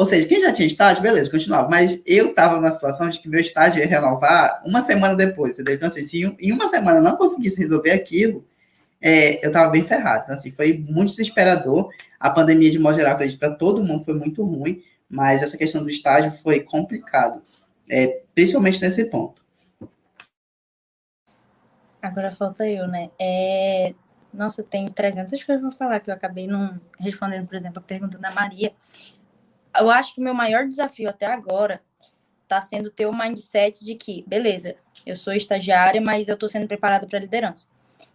Ou seja, quem já tinha estágio, beleza, continuava. Mas eu estava numa situação de que meu estágio ia renovar uma semana depois, entendeu? Então, assim, se em uma semana eu não conseguisse resolver aquilo, é, eu estava bem ferrado. Então, assim, foi muito desesperador. A pandemia, de modo geral, para todo mundo foi muito ruim, mas essa questão do estágio foi complicado, é, principalmente nesse ponto. Agora falta eu, né? É... Nossa, tem 300 coisas para falar que eu acabei não respondendo, por exemplo, a pergunta da Maria eu acho que o meu maior desafio até agora está sendo ter o mindset de que, beleza, eu sou estagiária, mas eu estou sendo preparada para liderança.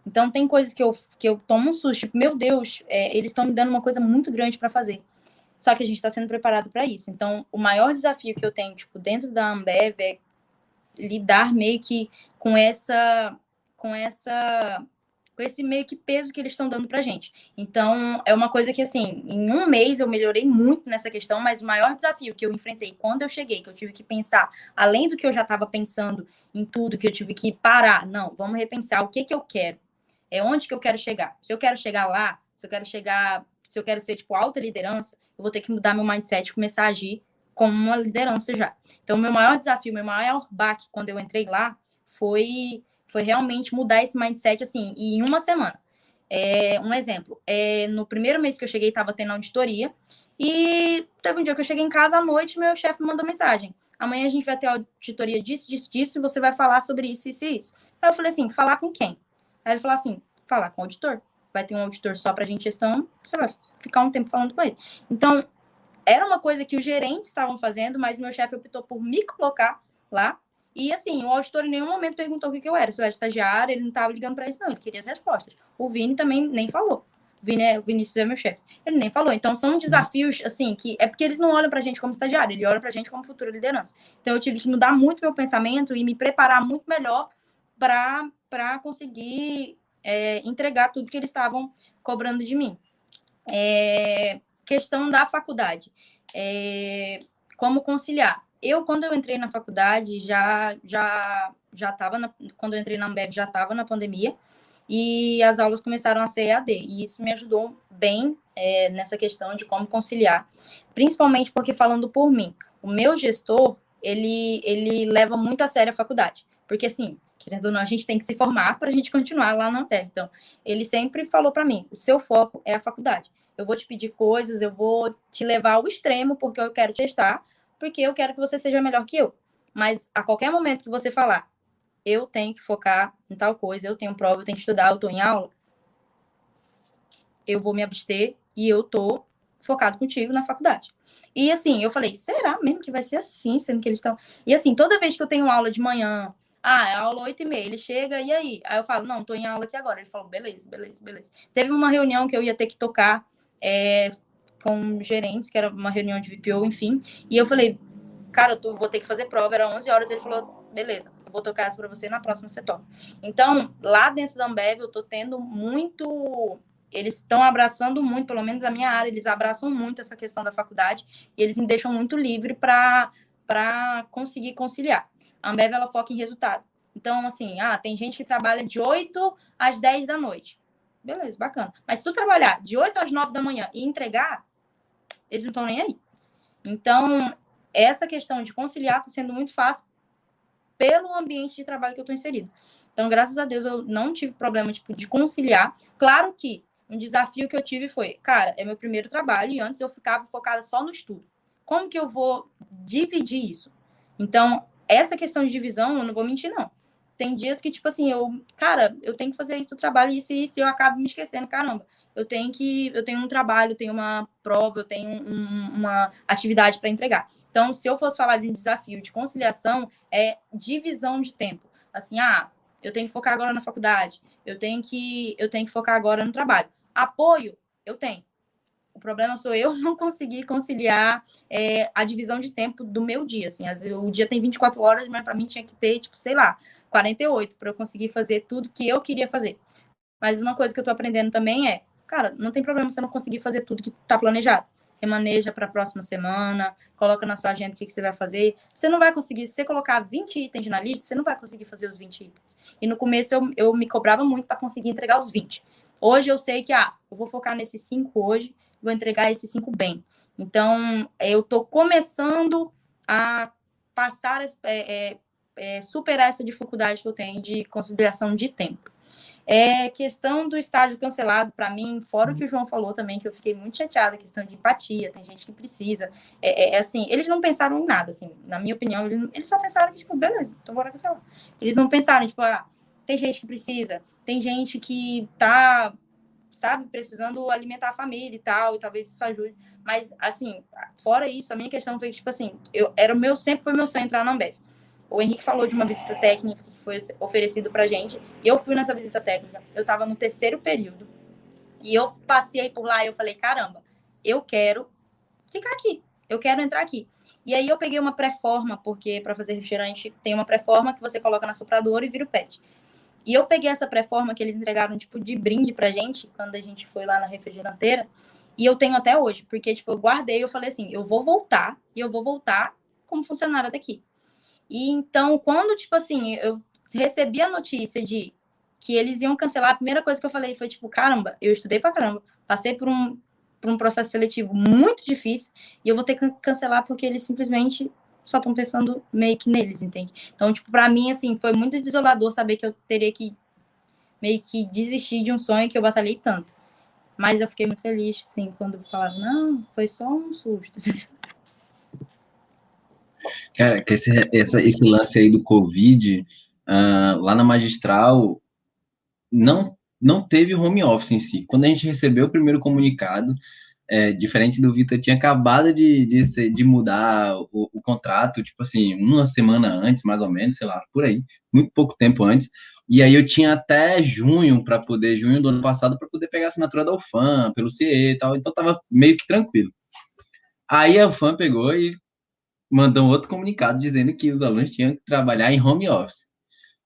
Então, tem coisas que eu, que eu tomo um susto, tipo, meu Deus, é, eles estão me dando uma coisa muito grande para fazer. Só que a gente está sendo preparado para isso. Então, o maior desafio que eu tenho, tipo, dentro da Ambev é lidar meio que com essa com essa com esse meio que peso que eles estão dando para gente. Então, é uma coisa que, assim, em um mês eu melhorei muito nessa questão, mas o maior desafio que eu enfrentei quando eu cheguei, que eu tive que pensar, além do que eu já estava pensando em tudo, que eu tive que parar, não, vamos repensar o que que eu quero, é onde que eu quero chegar. Se eu quero chegar lá, se eu quero chegar, se eu quero ser, tipo, alta liderança, eu vou ter que mudar meu mindset e começar a agir como uma liderança já. Então, meu maior desafio, meu maior baque quando eu entrei lá foi foi realmente mudar esse mindset assim, em uma semana. É, um exemplo, é, no primeiro mês que eu cheguei, estava tendo auditoria, e teve um dia que eu cheguei em casa à noite, meu chefe me mandou mensagem. Amanhã a gente vai ter auditoria disso, disso, disso, e você vai falar sobre isso, isso e isso. Aí eu falei assim, falar com quem? Aí ele falou assim, falar com o auditor. Vai ter um auditor só para a gente gestão, você vai ficar um tempo falando com ele. Então, era uma coisa que os gerentes estavam fazendo, mas meu chefe optou por me colocar lá e assim, o auditor em nenhum momento perguntou o que, que eu era. Se eu era estagiário, ele não estava ligando para isso, não. Ele queria as respostas. O Vini também nem falou. O, Vini é, o Vinícius é meu chefe. Ele nem falou. Então, são desafios, assim, que é porque eles não olham para a gente como estagiário, eles olham para a gente como futura liderança. Então, eu tive que mudar muito meu pensamento e me preparar muito melhor para conseguir é, entregar tudo que eles estavam cobrando de mim. É, questão da faculdade. É, como conciliar? Eu, quando eu entrei na faculdade, já já já estava, quando eu entrei na Ambev, já estava na pandemia, e as aulas começaram a ser EAD, e isso me ajudou bem é, nessa questão de como conciliar, principalmente porque, falando por mim, o meu gestor, ele, ele leva muito a sério a faculdade, porque, assim, querendo ou não, a gente tem que se formar para a gente continuar lá na Ambev. Então, ele sempre falou para mim: o seu foco é a faculdade. Eu vou te pedir coisas, eu vou te levar ao extremo, porque eu quero testar, porque eu quero que você seja melhor que eu. Mas a qualquer momento que você falar, eu tenho que focar em tal coisa, eu tenho prova, eu tenho que estudar, eu estou em aula, eu vou me abster e eu tô focado contigo na faculdade. E assim, eu falei, será mesmo que vai ser assim, sendo que eles estão. E assim, toda vez que eu tenho aula de manhã, ah, é aula 8 e meia, ele chega, e aí? Aí eu falo, não, tô em aula aqui agora. Ele falou, beleza, beleza, beleza. Teve uma reunião que eu ia ter que tocar é, com gerentes, que era uma reunião de VPO, enfim, e eu falei, cara, eu tô, vou ter que fazer prova, era 11 horas, ele falou, beleza, vou tocar essa para você, na próxima você. Então, lá dentro da Ambev, eu tô tendo muito eles estão abraçando muito, pelo menos a minha área, eles abraçam muito essa questão da faculdade e eles me deixam muito livre para conseguir conciliar. A Ambev, ela foca em resultado. Então, assim, ah, tem gente que trabalha de 8 às 10 da noite. Beleza, bacana. Mas se tu trabalhar de 8 às 9 da manhã e entregar, eles não estão nem aí. Então, essa questão de conciliar está sendo muito fácil pelo ambiente de trabalho que eu estou inserido. Então, graças a Deus, eu não tive problema tipo, de conciliar. Claro que um desafio que eu tive foi, cara, é meu primeiro trabalho e antes eu ficava focada só no estudo. Como que eu vou dividir isso? Então, essa questão de divisão, eu não vou mentir, não. Tem dias que, tipo assim, eu, cara, eu tenho que fazer isso do trabalho, isso e isso, e eu acabo me esquecendo, caramba. Eu tenho que, eu tenho um trabalho, tenho uma prova, eu tenho um, uma atividade para entregar. Então, se eu fosse falar de um desafio de conciliação, é divisão de tempo. Assim, ah, eu tenho que focar agora na faculdade, eu tenho que, eu tenho que focar agora no trabalho. Apoio, eu tenho. O problema sou eu não conseguir conciliar é, a divisão de tempo do meu dia. Assim, o dia tem 24 horas, mas para mim tinha que ter, tipo, sei lá, 48 para eu conseguir fazer tudo que eu queria fazer. Mas uma coisa que eu estou aprendendo também é, cara, não tem problema você não conseguir fazer tudo que está planejado remaneja para a próxima semana, coloca na sua agenda o que, que, você vai fazer. Você não vai conseguir, se você colocar 20 itens na lista, você não vai conseguir fazer os 20 itens. E no começo eu, eu me cobrava muito para conseguir entregar os 20. Hoje eu sei que, ah, eu vou focar nesses 5 hoje, vou entregar esses 5 bem. Então, eu estou começando a passar, é, é, é, superar essa dificuldade que eu tenho de consideração de tempo. É questão do estádio cancelado, para mim, fora o que o João falou também, que eu fiquei muito chateada, questão de empatia, tem gente que precisa. É, é, é assim, eles não pensaram em nada, assim, na minha opinião, eles, eles só pensaram que, tipo, beleza, então bora cancelar. Eles não pensaram, tipo, ah, tem gente que precisa, tem gente que tá, sabe, precisando alimentar a família e tal, e talvez isso ajude. Mas, assim, fora isso, a minha questão foi que, tipo assim, eu, era o meu, sempre foi meu sonho entrar na Ambev. O Henrique falou de uma visita técnica que foi oferecido para gente. E eu fui nessa visita técnica. Eu estava no terceiro período. E eu passei por lá e eu falei: caramba, eu quero ficar aqui. Eu quero entrar aqui. E aí eu peguei uma pré-forma, porque para fazer refrigerante tem uma pré-forma que você coloca na sopradora e vira o pet. E eu peguei essa pré-forma que eles entregaram, tipo, de brinde pra gente, quando a gente foi lá na refrigeranteira. E eu tenho até hoje, porque, tipo, eu guardei, eu falei assim, eu vou voltar, e eu vou voltar como funcionária daqui. E então, quando, tipo assim, eu recebi a notícia de que eles iam cancelar, a primeira coisa que eu falei foi, tipo, caramba, eu estudei pra caramba, passei por um, por um processo seletivo muito difícil e eu vou ter que cancelar porque eles simplesmente só estão pensando meio que neles, entende? Então, tipo, pra mim, assim, foi muito desolador saber que eu teria que meio que desistir de um sonho que eu batalhei tanto. Mas eu fiquei muito feliz, sim, quando falaram, não, foi só um susto. Cara, que esse, essa, esse lance aí do Covid, uh, lá na magistral, não, não teve home office em si. Quando a gente recebeu o primeiro comunicado, é, diferente do Vitor, tinha acabado de, de, ser, de mudar o, o, contrato, tipo assim, uma semana antes, mais ou menos, sei lá, por aí, muito pouco tempo antes. E aí eu tinha até junho para poder, junho do ano passado, para poder pegar a assinatura da UFAM, pelo CIE e tal, então tava meio que tranquilo. Aí a UFAM pegou e mandou outro comunicado dizendo que os alunos tinham que trabalhar em home office.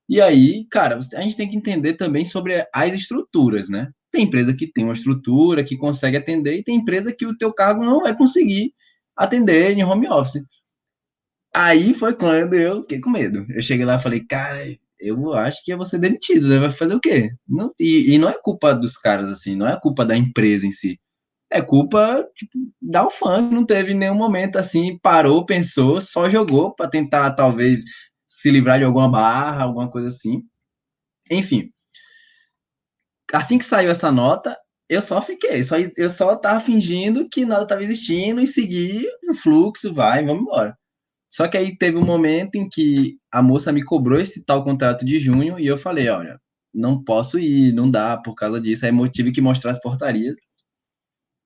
E aí, cara, a gente tem que entender também sobre as estruturas, né? Tem empresa que tem uma estrutura, que consegue atender, e tem empresa que o teu cargo não vai conseguir atender em home office. Aí foi quando eu fiquei com medo. Eu cheguei lá e falei, cara, eu acho que vou ser demitido, né? Vai fazer o quê? Não, e, e não é culpa dos caras, assim, não é culpa da empresa em si é culpa tipo, da UFAM, não teve nenhum momento assim, parou, pensou, só jogou para tentar talvez se livrar de alguma barra, alguma coisa assim. Enfim. Assim que saiu essa nota, eu só fiquei, só, eu só tava fingindo que nada estava existindo e segui o fluxo, vai, vamos embora. Só que aí teve um momento em que a moça me cobrou esse tal contrato de junho e eu falei, olha, não posso ir, não dá por causa disso. Aí eu tive que mostrar as portarias.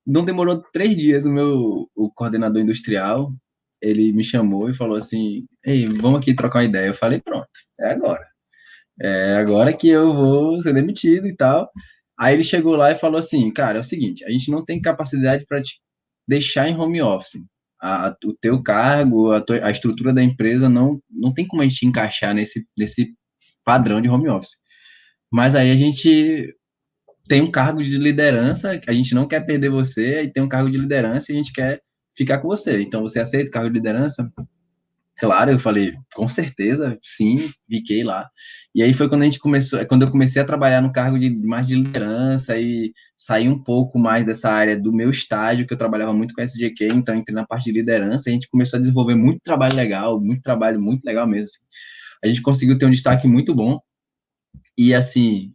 Não demorou três dias, o meu o coordenador industrial, ele me chamou e falou assim, ei, vamos aqui trocar uma ideia. Eu falei, pronto, é agora. É agora que eu vou ser demitido e tal. Aí ele chegou lá e falou assim, cara, é o seguinte, a gente não tem capacidade para te deixar em home office. A, o teu cargo, a, tua, a, estrutura da empresa não, não tem como a gente encaixar nesse, nesse padrão de home office. Mas aí a gente tem um cargo de liderança, a gente não quer perder você, e tem um cargo de liderança e a gente quer ficar com você. Então você aceita o cargo de liderança? Claro, eu falei, com certeza, sim, fiquei lá. E aí foi quando a gente começou, é quando eu comecei a trabalhar no cargo de mais de liderança e sair um pouco mais dessa área do meu estágio, que eu trabalhava muito com SGQ, então entrei na parte de liderança, e a gente começou a desenvolver muito trabalho legal, muito trabalho muito legal mesmo. Assim. A gente conseguiu ter um destaque muito bom. E assim,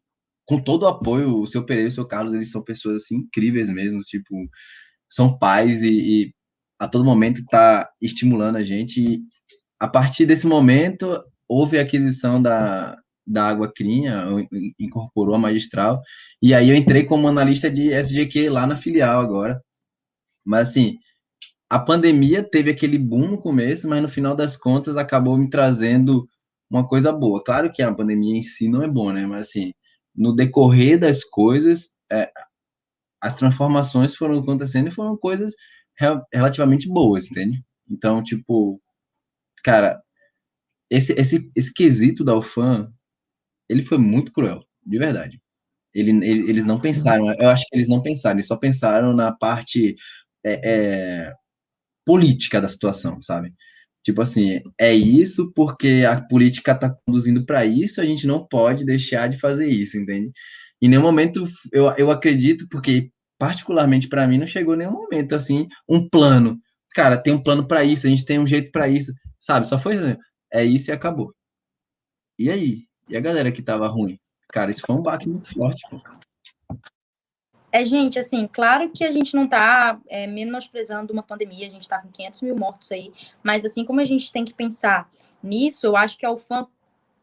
com todo o apoio, o seu Pereira e o seu Carlos, eles são pessoas assim incríveis mesmo, tipo, são pais e, e a todo momento está estimulando a gente. E a partir desse momento, houve a aquisição da, da Água Crinha, incorporou a magistral, e aí eu entrei como analista de SGQ lá na filial agora. Mas assim, a pandemia teve aquele boom no começo, mas no final das contas acabou me trazendo uma coisa boa. Claro que a pandemia em si não é boa, né? Mas assim, no decorrer das coisas, é, as transformações foram acontecendo e foram coisas relativamente boas, entende? Então, tipo, cara, esse, esse, esse quesito da UFAM, ele foi muito cruel, de verdade. Ele, ele, eles não pensaram, eu acho que eles não pensaram, eles só pensaram na parte é, é, política da situação, sabe? Tipo assim, é isso porque a política está conduzindo para isso, a gente não pode deixar de fazer isso, entende? Em nenhum momento eu, eu acredito, porque particularmente para mim não chegou nenhum momento assim, um plano. Cara, tem um plano para isso, a gente tem um jeito para isso, sabe? Só foi assim, é isso e acabou. E aí? E a galera que tava ruim? Cara, isso foi um baque muito forte, pô. É, gente, assim, claro que a gente não está é, menosprezando uma pandemia, a gente está com 500 mil mortos aí, mas assim como a gente tem que pensar nisso, eu acho que a UFAM,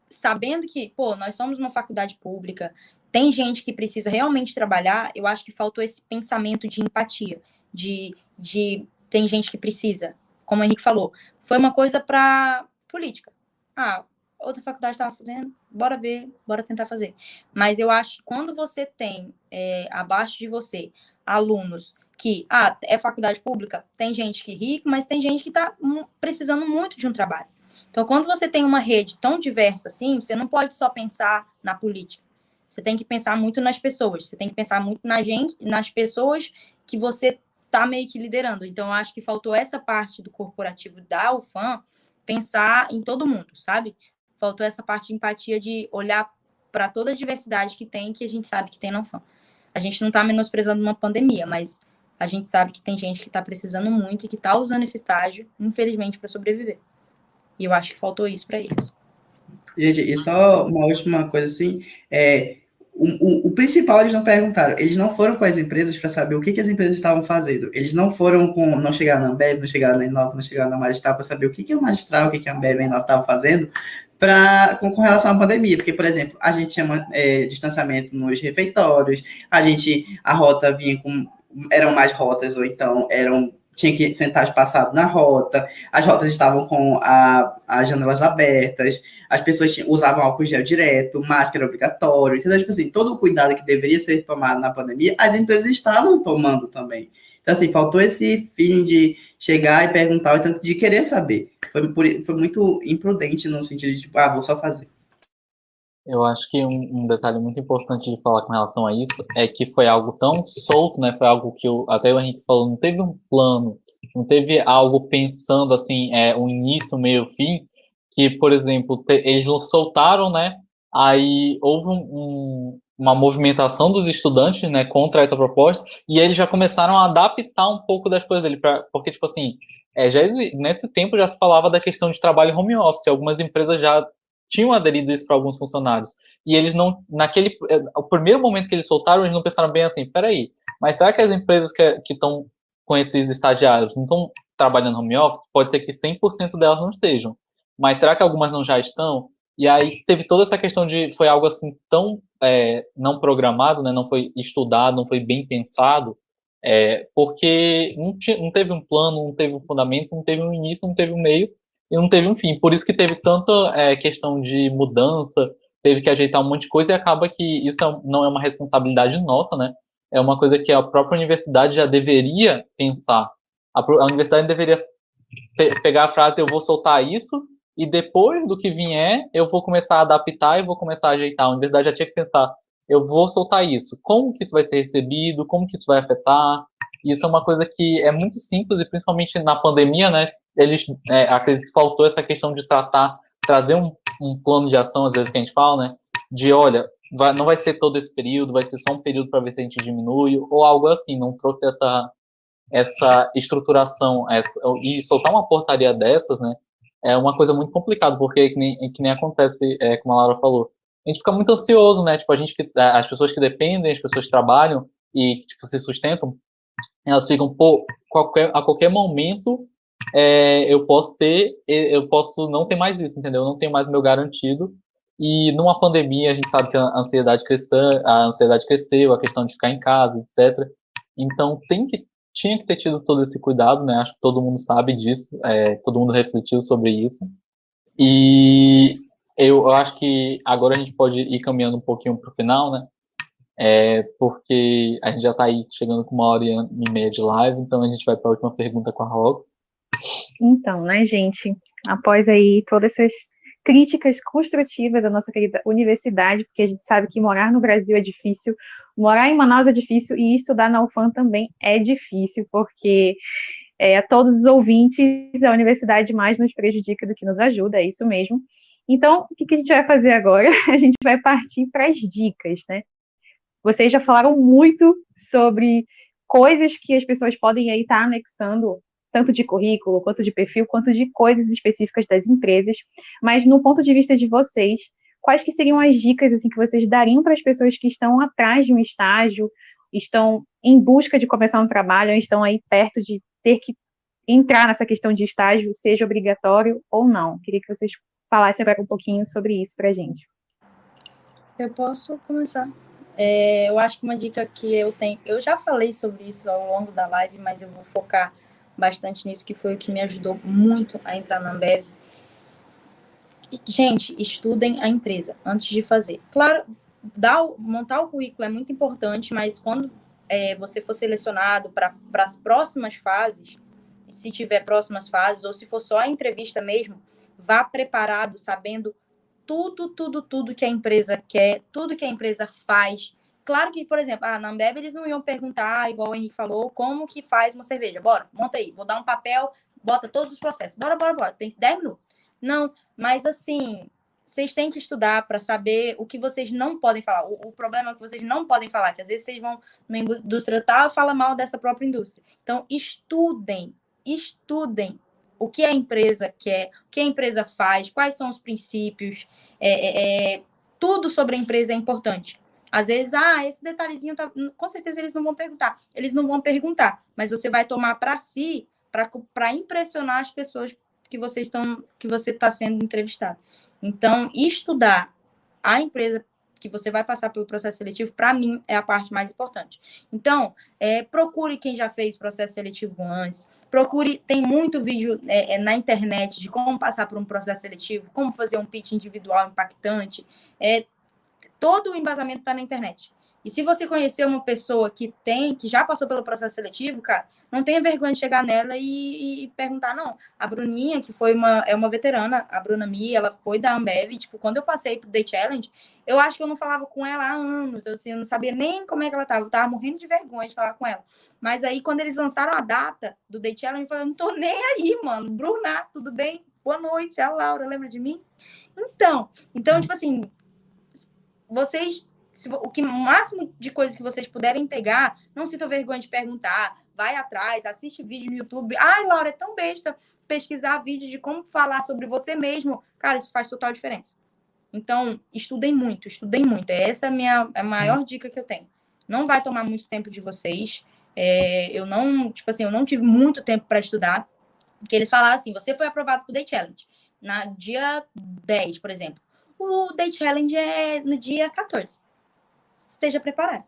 sabendo que, pô, nós somos uma faculdade pública, tem gente que precisa realmente trabalhar, eu acho que faltou esse pensamento de empatia, de, de tem gente que precisa, como o Henrique falou, foi uma coisa para política. Ah, outra faculdade estava fazendo, bora ver, bora tentar fazer. Mas eu acho que quando você tem é, abaixo de você alunos que, ah, é faculdade pública, tem gente que é rica, mas tem gente que está precisando muito de um trabalho. Então, quando você tem uma rede tão diversa assim, você não pode só pensar na política. Você tem que pensar muito nas pessoas. Você tem que pensar muito na gente, nas pessoas que você está meio que liderando. Então, acho que faltou essa parte do corporativo da UFAM pensar em todo mundo, sabe? Faltou essa parte de empatia de olhar para toda a diversidade que tem, que a gente sabe que tem na UFAM. A gente não está menosprezando uma pandemia, mas a gente sabe que tem gente que está precisando muito e que está usando esse estágio, infelizmente, para sobreviver. E eu acho que faltou isso para eles. Gente, e só uma última coisa assim, é, o, o, o, principal eles não perguntaram, eles não foram com as empresas para saber o que, que as empresas estavam fazendo. Eles não foram com, não chegaram na Ambev, não chegaram na Inova, não chegaram na Magistral para saber o que, que o Magistral, o que, que a Ambev e a Inova estavam fazendo, pra, com, com, relação à pandemia, porque, por exemplo, a gente tinha é, distanciamento nos refeitórios, a gente, a rota vinha com, eram mais rotas, ou então eram, tinha que sentar espaçado na rota, as rotas estavam com a, as janelas abertas, as pessoas tinham, usavam álcool gel direto, máscara obrigatório, entendeu? Tipo assim, todo o cuidado que deveria ser tomado na pandemia, as empresas estavam tomando também. Então, assim, faltou esse fim de chegar e perguntar, então, de querer saber. Foi, foi muito imprudente no sentido de, tipo, ah, vou só fazer. Eu acho que um, um, detalhe muito importante de falar com relação a isso é que foi algo tão solto, né? Foi algo que eu, até o Henrique falou, não teve um plano, não teve algo pensando assim, é, um início, meio, fim, que, por exemplo, te, eles soltaram, né? Aí houve um, um, uma movimentação dos estudantes, né, contra essa proposta, e eles já começaram a adaptar um pouco das coisas dele, pra, porque, tipo assim, é, já, nesse tempo já se falava da questão de trabalho home office, algumas empresas já tinham aderido isso para alguns funcionários. E eles não, naquele, eh, o primeiro momento que eles soltaram, eles não pensaram bem assim, peraí, mas será que as empresas que estão com esses estagiários não estão trabalhando home office? Pode ser que 100% delas não estejam, mas será que algumas não já estão? E aí teve toda essa questão de, foi algo assim tão é, não programado, né, não foi estudado, não foi bem pensado, é, porque não, tinha, não teve um plano, não teve um fundamento, não teve um início, não teve um meio, e não teve um fim. Por isso que teve tanta é, questão de mudança, teve que ajeitar um monte de coisa e acaba que isso é, não é uma responsabilidade nossa, né? É uma coisa que a própria universidade já deveria pensar. A, a universidade deveria pe pegar a frase eu vou soltar isso e depois do que vier eu vou começar a adaptar e vou começar a ajeitar. A universidade já tinha que pensar eu vou soltar isso. Como que isso vai ser recebido? Como que isso vai afetar? Isso é uma coisa que é muito simples e principalmente na pandemia, né? eles é, acredito que faltou essa questão de tratar, trazer um, um, plano de ação, às vezes que a gente fala, né? De olha, vai, não vai ser todo esse período, vai ser só um período para ver se a gente diminui, ou algo assim, não trouxe essa, essa estruturação, essa, e soltar uma portaria dessas, né? É uma coisa muito complicada, porque que nem, que nem acontece, é, como a Laura falou, a gente fica muito ansioso, né? Tipo, a gente que, as pessoas que dependem, as pessoas que trabalham e tipo, se sustentam, elas ficam, pô, qualquer, a qualquer momento é, eu posso ter, eu posso não ter mais isso, entendeu? Eu não tenho mais o meu garantido. E numa pandemia, a gente sabe que a ansiedade cresceu, a ansiedade cresceu, a questão de ficar em casa, etc. Então, tem que, tinha que ter tido todo esse cuidado, né? Acho que todo mundo sabe disso, é, todo mundo refletiu sobre isso. E eu, acho que agora a gente pode ir caminhando um pouquinho para o final, né? É, porque a gente já está aí chegando com uma hora e meia de live, então a gente vai para a última pergunta com a Rox. Então, né, gente, após aí todas essas críticas construtivas à nossa querida universidade, porque a gente sabe que morar no Brasil é difícil, morar em Manaus é difícil e estudar na UFAM também é difícil, porque é, a todos os ouvintes, a universidade mais nos prejudica do que nos ajuda, é isso mesmo. Então, o que, a gente vai fazer agora? A gente vai partir para as dicas, né? Vocês já falaram muito sobre coisas que as pessoas podem aí estar tá anexando tanto de currículo, quanto de perfil, quanto de coisas específicas das empresas, mas no ponto de vista de vocês, quais que seriam as dicas assim que vocês dariam para as pessoas que estão atrás de um estágio, estão em busca de começar um trabalho, estão aí perto de ter que entrar nessa questão de estágio, seja obrigatório ou não? Queria que vocês falassem agora um pouquinho sobre isso para a gente. Eu posso começar. É, eu acho que uma dica que eu tenho, eu já falei sobre isso ao longo da live, mas eu vou focar bastante nisso, que foi o que me ajudou muito a entrar na Ambev. E, gente, estudem a empresa antes de fazer. Claro, dar, montar o currículo é muito importante, mas quando é, você for selecionado para as próximas fases, se tiver próximas fases, ou se for só a entrevista mesmo, vá preparado, sabendo tudo, tudo, tudo que a empresa quer, tudo que a empresa faz, Claro que, por exemplo, ah, na Ambev eles não iam perguntar, igual o Henrique falou, como que faz uma cerveja. Bora, monta aí. Vou dar um papel, bota todos os processos. Bora, bora, bora. Tem 10 minutos. Não, mas assim, vocês têm que estudar para saber o que vocês não podem falar. O, o, problema é que vocês não podem falar, que às vezes vocês vão numa indústria tal e falam mal dessa própria indústria. Então, estudem, estudem o que a empresa quer, o que a empresa faz, quais são os princípios. É, é, é, tudo sobre a empresa é importante. Às vezes, ah, esse detalhezinho tá... com certeza eles não vão perguntar. Eles não vão perguntar, mas você vai tomar para si para impressionar as pessoas que você estão que você está sendo entrevistado. Então, estudar a empresa que você vai passar pelo processo seletivo, para mim, é a parte mais importante. Então, é, procure quem já fez processo seletivo antes, procure, tem muito vídeo é, é, na internet de como passar por um processo seletivo, como fazer um pitch individual impactante, é, todo o embasamento está na internet. E se você conhecer uma pessoa que tem, que já passou pelo processo seletivo, cara, não tenha vergonha de chegar nela e, e perguntar, não. A Bruninha, que foi uma, é uma veterana, a Bruna Mi, ela foi da Ambev, tipo, quando eu passei pro Day Challenge, eu acho que eu não falava com ela há anos, assim, eu não sabia nem como é que ela tava, eu tava morrendo de vergonha de falar com ela. Mas aí, quando eles lançaram a data do Day Challenge, eu falei, não tô nem aí, mano. Bruna, tudo bem? Boa noite, é a Laura, lembra de mim? Então, então, tipo assim, vocês, se, o que máximo de coisas que vocês puderem pegar, não sintam vergonha de perguntar, vai atrás, assiste vídeo no YouTube. Ai, Laura, é tão besta pesquisar vídeo de como falar sobre você mesmo. Cara, isso faz total diferença. Então, estudem muito, estudem muito. Essa é a minha a maior dica que eu tenho. Não vai tomar muito tempo de vocês. É, eu não, tipo assim, eu não tive muito tempo para estudar. Porque eles falaram assim: você foi aprovado para o Day Challenge na dia 10, por exemplo. O Day Challenge é no dia 14. Esteja preparado.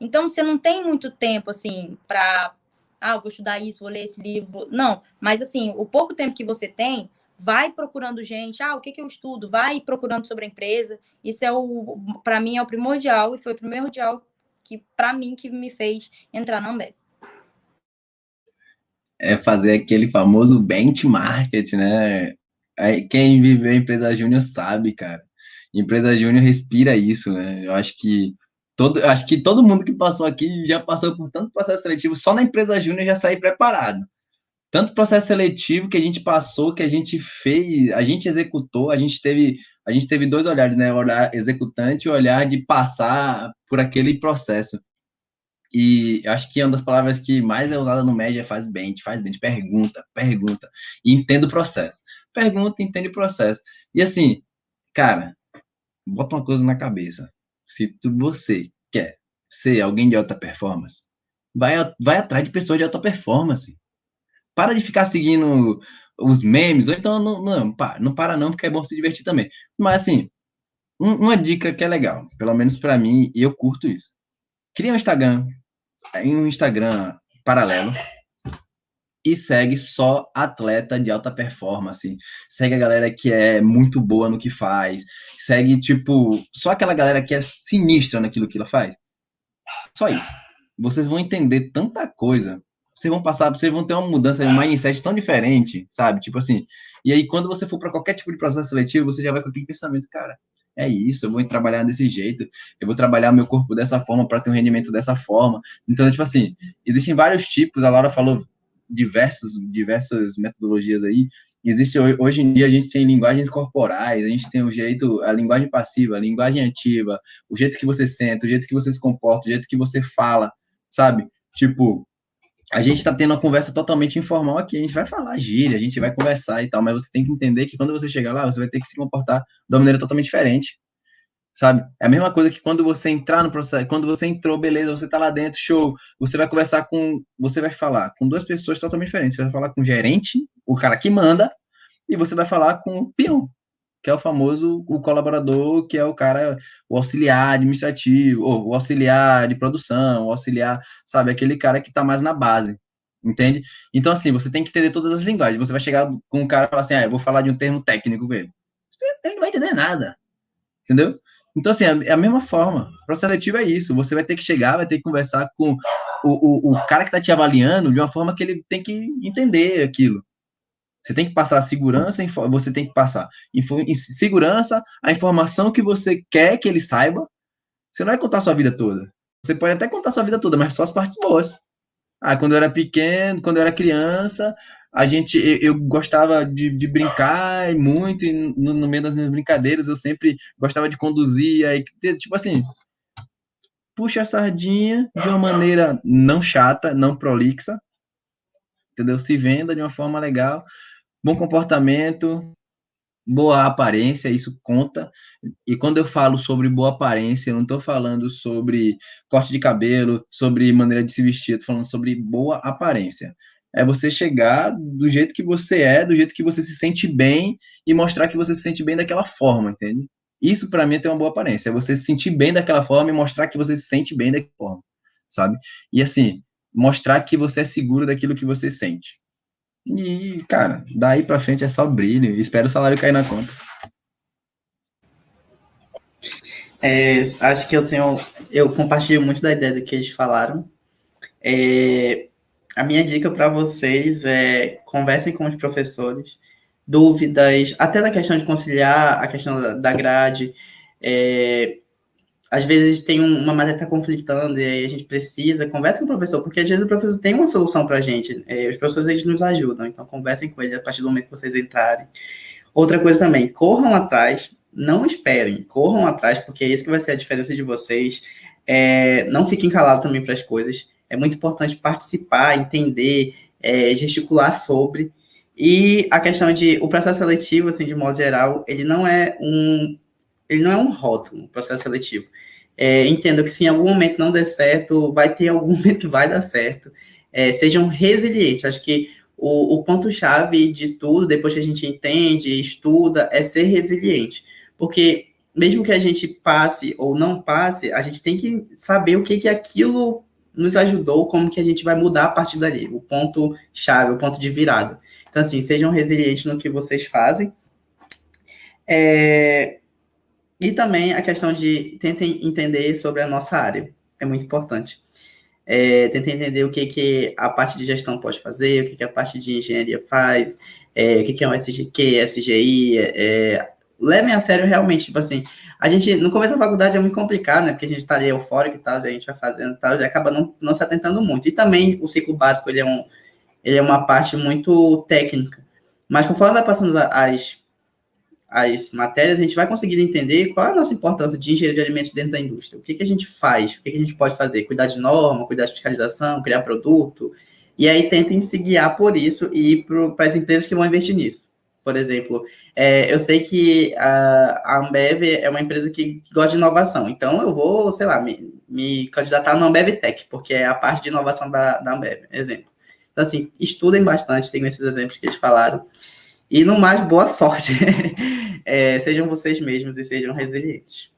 Então, você não tem muito tempo, assim, para. Ah, vou estudar isso, vou ler esse livro. Não, mas, assim, o pouco tempo que você tem, vai procurando gente. Ah, o que, que eu estudo? Vai procurando sobre a empresa. Isso é o. Para mim, é o primordial, e foi o primordial que, para mim, que me fez entrar na Ambev é fazer aquele famoso benchmark, né? Quem vive a empresa júnior sabe, cara. Empresa júnior respira isso, né? Eu acho que todo, acho que todo mundo que passou aqui já passou por tanto processo seletivo, só na empresa júnior já sair preparado. Tanto processo seletivo que a gente passou, que a gente fez, a gente executou, a gente teve, a gente teve dois olhares, né? O olhar executante e o olhar de passar por aquele processo. E acho que é uma das palavras que mais é usada no média é faz bem, faz bem, pergunta, pergunta, e entenda o processo. Pergunta, entende o processo. E assim, cara, bota uma coisa na cabeça. Se tu, você quer ser alguém de alta performance, vai, vai atrás de pessoas de alta performance. Para de ficar seguindo os memes, ou então não, não, não para não, porque é bom se divertir também. Mas assim, um, uma dica que é legal, pelo menos para mim, e eu curto isso. Cria um Instagram, um Instagram paralelo e segue só atleta de alta performance. Segue a galera que é muito boa no que faz. Segue, tipo, só aquela galera que é sinistra naquilo que ela faz. Só isso. Vocês vão entender tanta coisa. Vocês vão passar, vocês vão ter uma mudança de mindset tão diferente, sabe? Tipo assim. E aí, quando você for para qualquer tipo de processo seletivo, você já vai com aquele pensamento, cara, é isso, eu vou trabalhar desse jeito, eu vou trabalhar meu corpo dessa forma para ter um rendimento dessa forma. Então, tipo assim, existem vários tipos, a Laura falou diversos, diversas metodologias aí. Existe hoje em dia a gente tem linguagens corporais, a gente tem o jeito, a linguagem passiva, a linguagem ativa, o jeito que você sente, o jeito que você se comporta, o jeito que você fala, sabe? Tipo, a gente está tendo uma conversa totalmente informal aqui. A gente vai falar gíria, a gente vai conversar e tal, mas você tem que entender que quando você chegar lá, você vai ter que se comportar de uma maneira totalmente diferente. Sabe? É a mesma coisa que quando você entrar no processo, quando você entrou, beleza, você tá lá dentro, show. Você vai conversar com, você vai falar com duas pessoas totalmente diferentes. Você vai falar com o gerente, o cara que manda, e você vai falar com o peão, que é o famoso o colaborador, que é o cara, o auxiliar administrativo, ou o auxiliar de produção, o auxiliar, sabe, aquele cara que está mais na base, entende? Então, assim, você tem que entender todas as linguagens. Você vai chegar com um cara e falar assim, ah, eu vou falar de um termo técnico com ele. Ele não vai entender nada, entendeu? Então, assim, é a mesma forma. O processo seletivo é isso. Você vai ter que chegar, vai ter que conversar com o, o, o cara que está te avaliando de uma forma que ele tem que entender aquilo. Você tem que passar a segurança, você tem que passar segurança, a informação que você quer que ele saiba. Você não vai contar sua vida toda. Você pode até contar sua vida toda, mas só as partes boas. Ah, quando eu era pequeno, quando eu era criança, a gente, eu, eu gostava de, de, brincar muito, e no, no, meio das minhas brincadeiras eu sempre gostava de conduzir, aí, tipo assim, puxa a sardinha de uma maneira não chata, não prolixa, entendeu? Se venda de uma forma legal, bom comportamento, boa aparência, isso conta. E quando eu falo sobre boa aparência, eu não estou falando sobre corte de cabelo, sobre maneira de se vestir, estou falando sobre boa aparência. É você chegar do jeito que você é, do jeito que você se sente bem e mostrar que você se sente bem daquela forma, entende? Isso para mim é ter uma boa aparência, é você se sentir bem daquela forma e mostrar que você se sente bem daquela forma, sabe? E assim, mostrar que você é seguro daquilo que você sente. E, cara, daí pra frente é só brilho. Espero o salário cair na conta. É, acho que eu tenho. Eu compartilho muito da ideia do que eles falaram. É, a minha dica para vocês é conversem com os professores, dúvidas, até da questão de conciliar a questão da grade. É, às vezes tem uma matéria que está conflitando e aí a gente precisa, conversa com o professor, porque às vezes o professor tem uma solução para a gente. É, os professores eles nos ajudam, então conversem com ele a partir do momento que vocês entrarem. Outra coisa também, corram atrás, não esperem, corram atrás, porque é isso que vai ser a diferença de vocês. É, não fiquem calados também para as coisas. É muito importante participar, entender, é, gesticular sobre. E a questão de o processo seletivo, assim, de modo geral, ele não é um ele não é um rótulo, processo seletivo. É, entendo que se em algum momento não der certo, vai ter algum momento que vai dar certo. É, sejam resilientes. Acho que o, o ponto-chave de tudo, depois que a gente entende, estuda, é ser resiliente. Porque mesmo que a gente passe ou não passe, a gente tem que saber o que, que aquilo nos ajudou, como que a gente vai mudar a partir dali, o ponto chave, o ponto de virada. Então, assim, sejam resilientes no que vocês fazem. É... E também a questão de tentem entender sobre a nossa área, é muito importante. É, tentem entender o que, que a parte de gestão pode fazer, o que, que a parte de engenharia faz, é, o que, que é um SGQ, SGI, é, levem a sério realmente, tipo assim, a gente, no começo da faculdade é muito complicado, né, porque a gente tá ali eufórico e tal, a gente vai fazendo e tal, e acaba não, não se atentando muito. E também o ciclo básico, ele é, um, ele é uma parte muito técnica. Mas conforme vai passando as, as matérias, a gente vai conseguindo entender qual é a nossa importância de engenharia de alimentos dentro da indústria. O que, que a gente faz, o que, que a gente pode fazer? Cuidar de norma, cuidar de fiscalização, criar produto, e aí tentem se guiar por isso e ir para as empresas que vão investir nisso. Por exemplo, é, eu sei que a, a Ambev é uma empresa que gosta de inovação, então eu vou, sei lá, me, me candidatar no Ambev Tech, porque é a parte de inovação da, da Ambev, exemplo. Então, assim, estudem bastante, tenham esses exemplos que eles falaram. E, no mais, boa sorte. é, sejam vocês mesmos e sejam resilientes.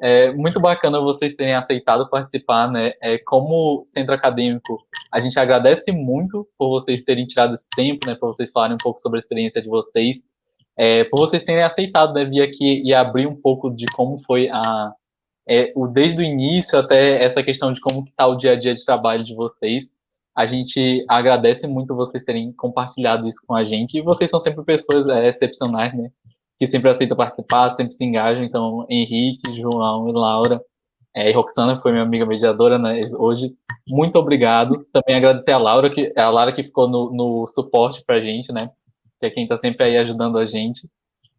É muito bacana vocês terem aceitado participar, né? É, como centro acadêmico, a gente agradece muito por vocês terem tirado esse tempo, né? Para vocês falarem um pouco sobre a experiência de vocês, é, por vocês terem aceitado, né? Vir aqui e abrir um pouco de como foi a, é, o desde o início até essa questão de como está o dia a dia de trabalho de vocês. A gente agradece muito vocês terem compartilhado isso com a gente. E vocês são sempre pessoas é, excepcionais, né? Que sempre aceita participar, sempre se engaja. Então, Henrique, João e Laura, é, e Roxana, que foi minha amiga mediadora né, hoje, muito obrigado. Também agradecer a Laura, que a Laura que ficou no, no suporte pra gente, né? Que é quem está sempre aí ajudando a gente.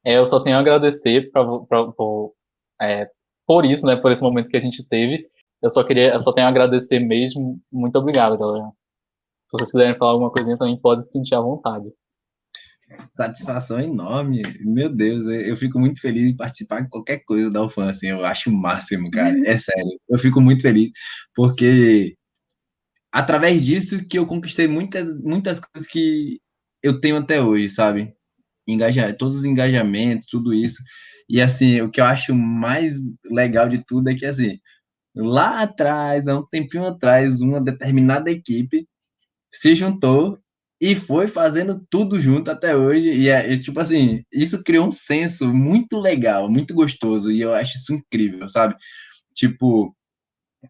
É, eu só tenho a agradecer pra, pra, por, é, por isso, né? Por esse momento que a gente teve. Eu só queria, eu só tenho a agradecer mesmo. Muito obrigado, galera. Se vocês quiserem falar alguma coisinha também, pode se sentir à vontade. Satisfação enorme. Meu Deus, eu fico muito feliz em participar de qualquer coisa da UFAM, assim, eu acho o máximo, cara. É sério. Eu fico muito feliz, porque através disso que eu conquistei muitas, muitas coisas que eu tenho até hoje, sabe? Engajar, todos os engajamentos, tudo isso. E assim, o que eu acho mais legal de tudo é que assim, lá atrás, há um tempinho atrás, uma determinada equipe se juntou e foi fazendo tudo junto até hoje. E, é, tipo assim, isso criou um senso muito legal, muito gostoso. E eu acho isso incrível, sabe? Tipo,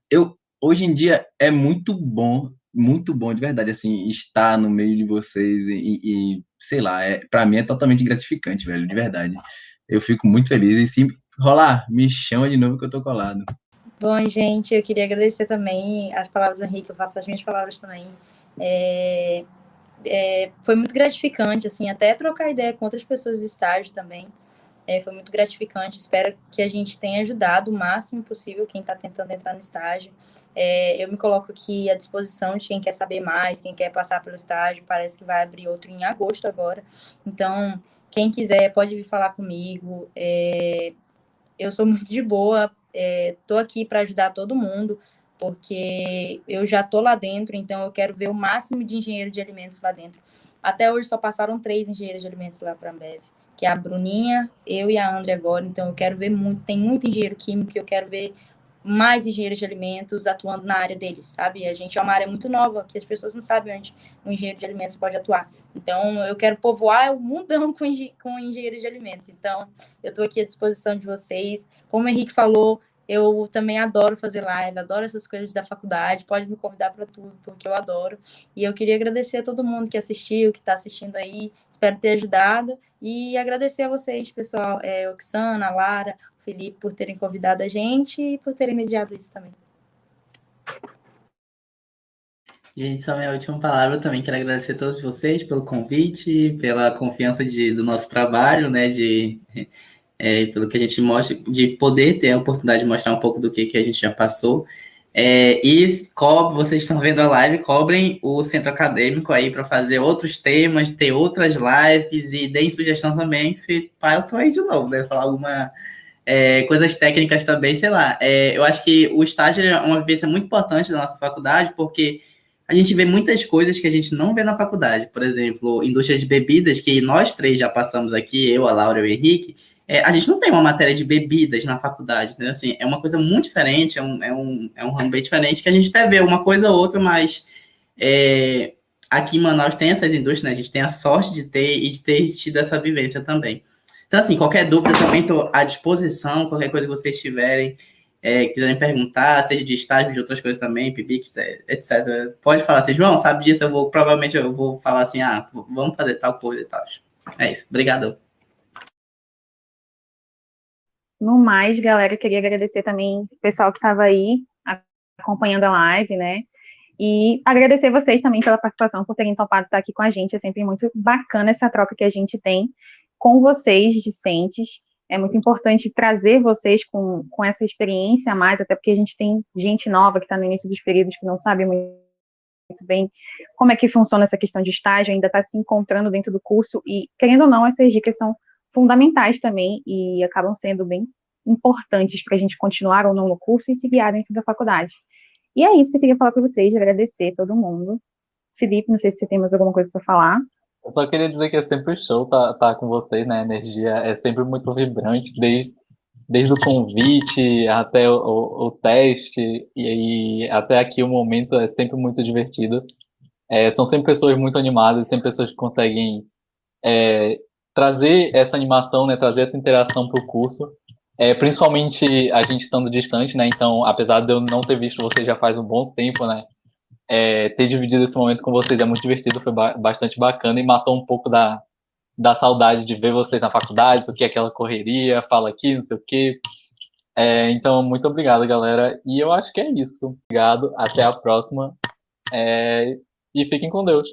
eu hoje em dia é muito bom, muito bom de verdade, assim, estar no meio de vocês e, e sei lá, é, para mim é totalmente gratificante, velho, de verdade. Eu fico muito feliz e se rolar, me chama de novo que eu tô colado. Bom, gente, eu queria agradecer também as palavras do Henrique, eu faço as minhas palavras também. É, é, foi muito gratificante, assim, até trocar ideia com outras pessoas do estágio também. É, foi muito gratificante. Espero que a gente tenha ajudado o máximo possível quem está tentando entrar no estágio. É, eu me coloco aqui à disposição de quem quer saber mais, quem quer passar pelo estágio. Parece que vai abrir outro em agosto agora. Então, quem quiser pode vir falar comigo. É, eu sou muito de boa, estou é, aqui para ajudar todo mundo porque eu já estou lá dentro, então eu quero ver o máximo de engenheiro de alimentos lá dentro. Até hoje só passaram três engenheiros de alimentos lá para a Ambev, que é a Bruninha, eu e a André agora, então eu quero ver muito, tem muito engenheiro químico, eu quero ver mais engenheiros de alimentos atuando na área deles, sabe? A gente é uma área muito nova, que as pessoas não sabem onde um engenheiro de alimentos pode atuar. Então, eu quero povoar o mundão com, com engenheiro de alimentos. Então, eu estou aqui à disposição de vocês. Como o Henrique falou, eu também adoro fazer live, adoro essas coisas da faculdade. Pode me convidar para tudo, porque eu adoro. E eu queria agradecer a todo mundo que assistiu, que está assistindo aí. Espero ter ajudado. E agradecer a vocês, pessoal, é, Oxana, Lara, Felipe, por terem convidado a gente e por terem mediado isso também. Gente, só minha última palavra também. Quero agradecer a todos vocês pelo convite, pela confiança de, do nosso trabalho, né? De é, pelo que a gente mostra, de poder ter a oportunidade de mostrar um pouco do que, que a gente já passou. É, e cobre, vocês estão vendo a live, cobrem o centro acadêmico aí para fazer outros temas, ter outras lives e deem sugestão também. Se pá, eu tô aí de novo, né? Falar alguma é, coisas técnicas também, sei lá. É, eu acho que o estágio é uma vivência muito importante da nossa faculdade, porque a gente vê muitas coisas que a gente não vê na faculdade. Por exemplo, indústria de bebidas, que nós três já passamos aqui, eu, a Laura e o Henrique, é, a gente não tem uma matéria de bebidas na faculdade, né? Assim, é uma coisa muito diferente, é um, é um, é um ramo bem diferente, que a gente até vê uma coisa ou outra, mas é, aqui em Manaus tem essas indústrias, né? A gente tem a sorte de ter e de ter tido essa vivência também. Então, assim, qualquer dúvida também estou à disposição, qualquer coisa que vocês tiverem, é, quiserem perguntar, seja de estágio, de outras coisas também, PIBIX, etc. Pode falar assim, João, sabe disso? Eu vou, provavelmente, eu vou falar assim, ah, vamos fazer tal coisa e tal. É isso, obrigado. No mais, galera, queria agradecer também o pessoal que estava aí acompanhando a live, né? E agradecer vocês também pela participação, por terem topado estar aqui com a gente. É sempre muito bacana essa troca que a gente tem com vocês, discentes. É muito importante trazer vocês com, com essa experiência a mais, até porque a gente tem gente nova que está no início dos períodos que não sabe muito bem como é que funciona essa questão de estágio, ainda está se encontrando dentro do curso e, querendo ou não, essas dicas são fundamentais também e acabam sendo bem importantes para a gente continuar ou não no curso e se guiar dentro da faculdade. E é isso que eu queria falar para vocês, agradecer todo mundo. Felipe, não sei se você tem mais alguma coisa para falar. Eu só queria dizer que é sempre show estar tá, tá com vocês, né? A energia é sempre muito vibrante, desde, desde o convite até o, o, o teste, e aí até aqui o momento é sempre muito divertido. É, são sempre pessoas muito animadas, sempre pessoas que conseguem é, trazer essa animação, né? Trazer essa interação para o curso. É, principalmente a gente estando distante, né? Então, apesar de eu não ter visto vocês já faz um bom tempo, né? é, ter dividido esse momento com vocês é muito divertido, foi ba bastante bacana e matou um pouco da, da saudade de ver vocês na faculdade, o que é aquela correria, fala aqui, não sei o quê. É, então, muito obrigado, galera. E eu acho que é isso. Obrigado, até a próxima. É, e fiquem com Deus.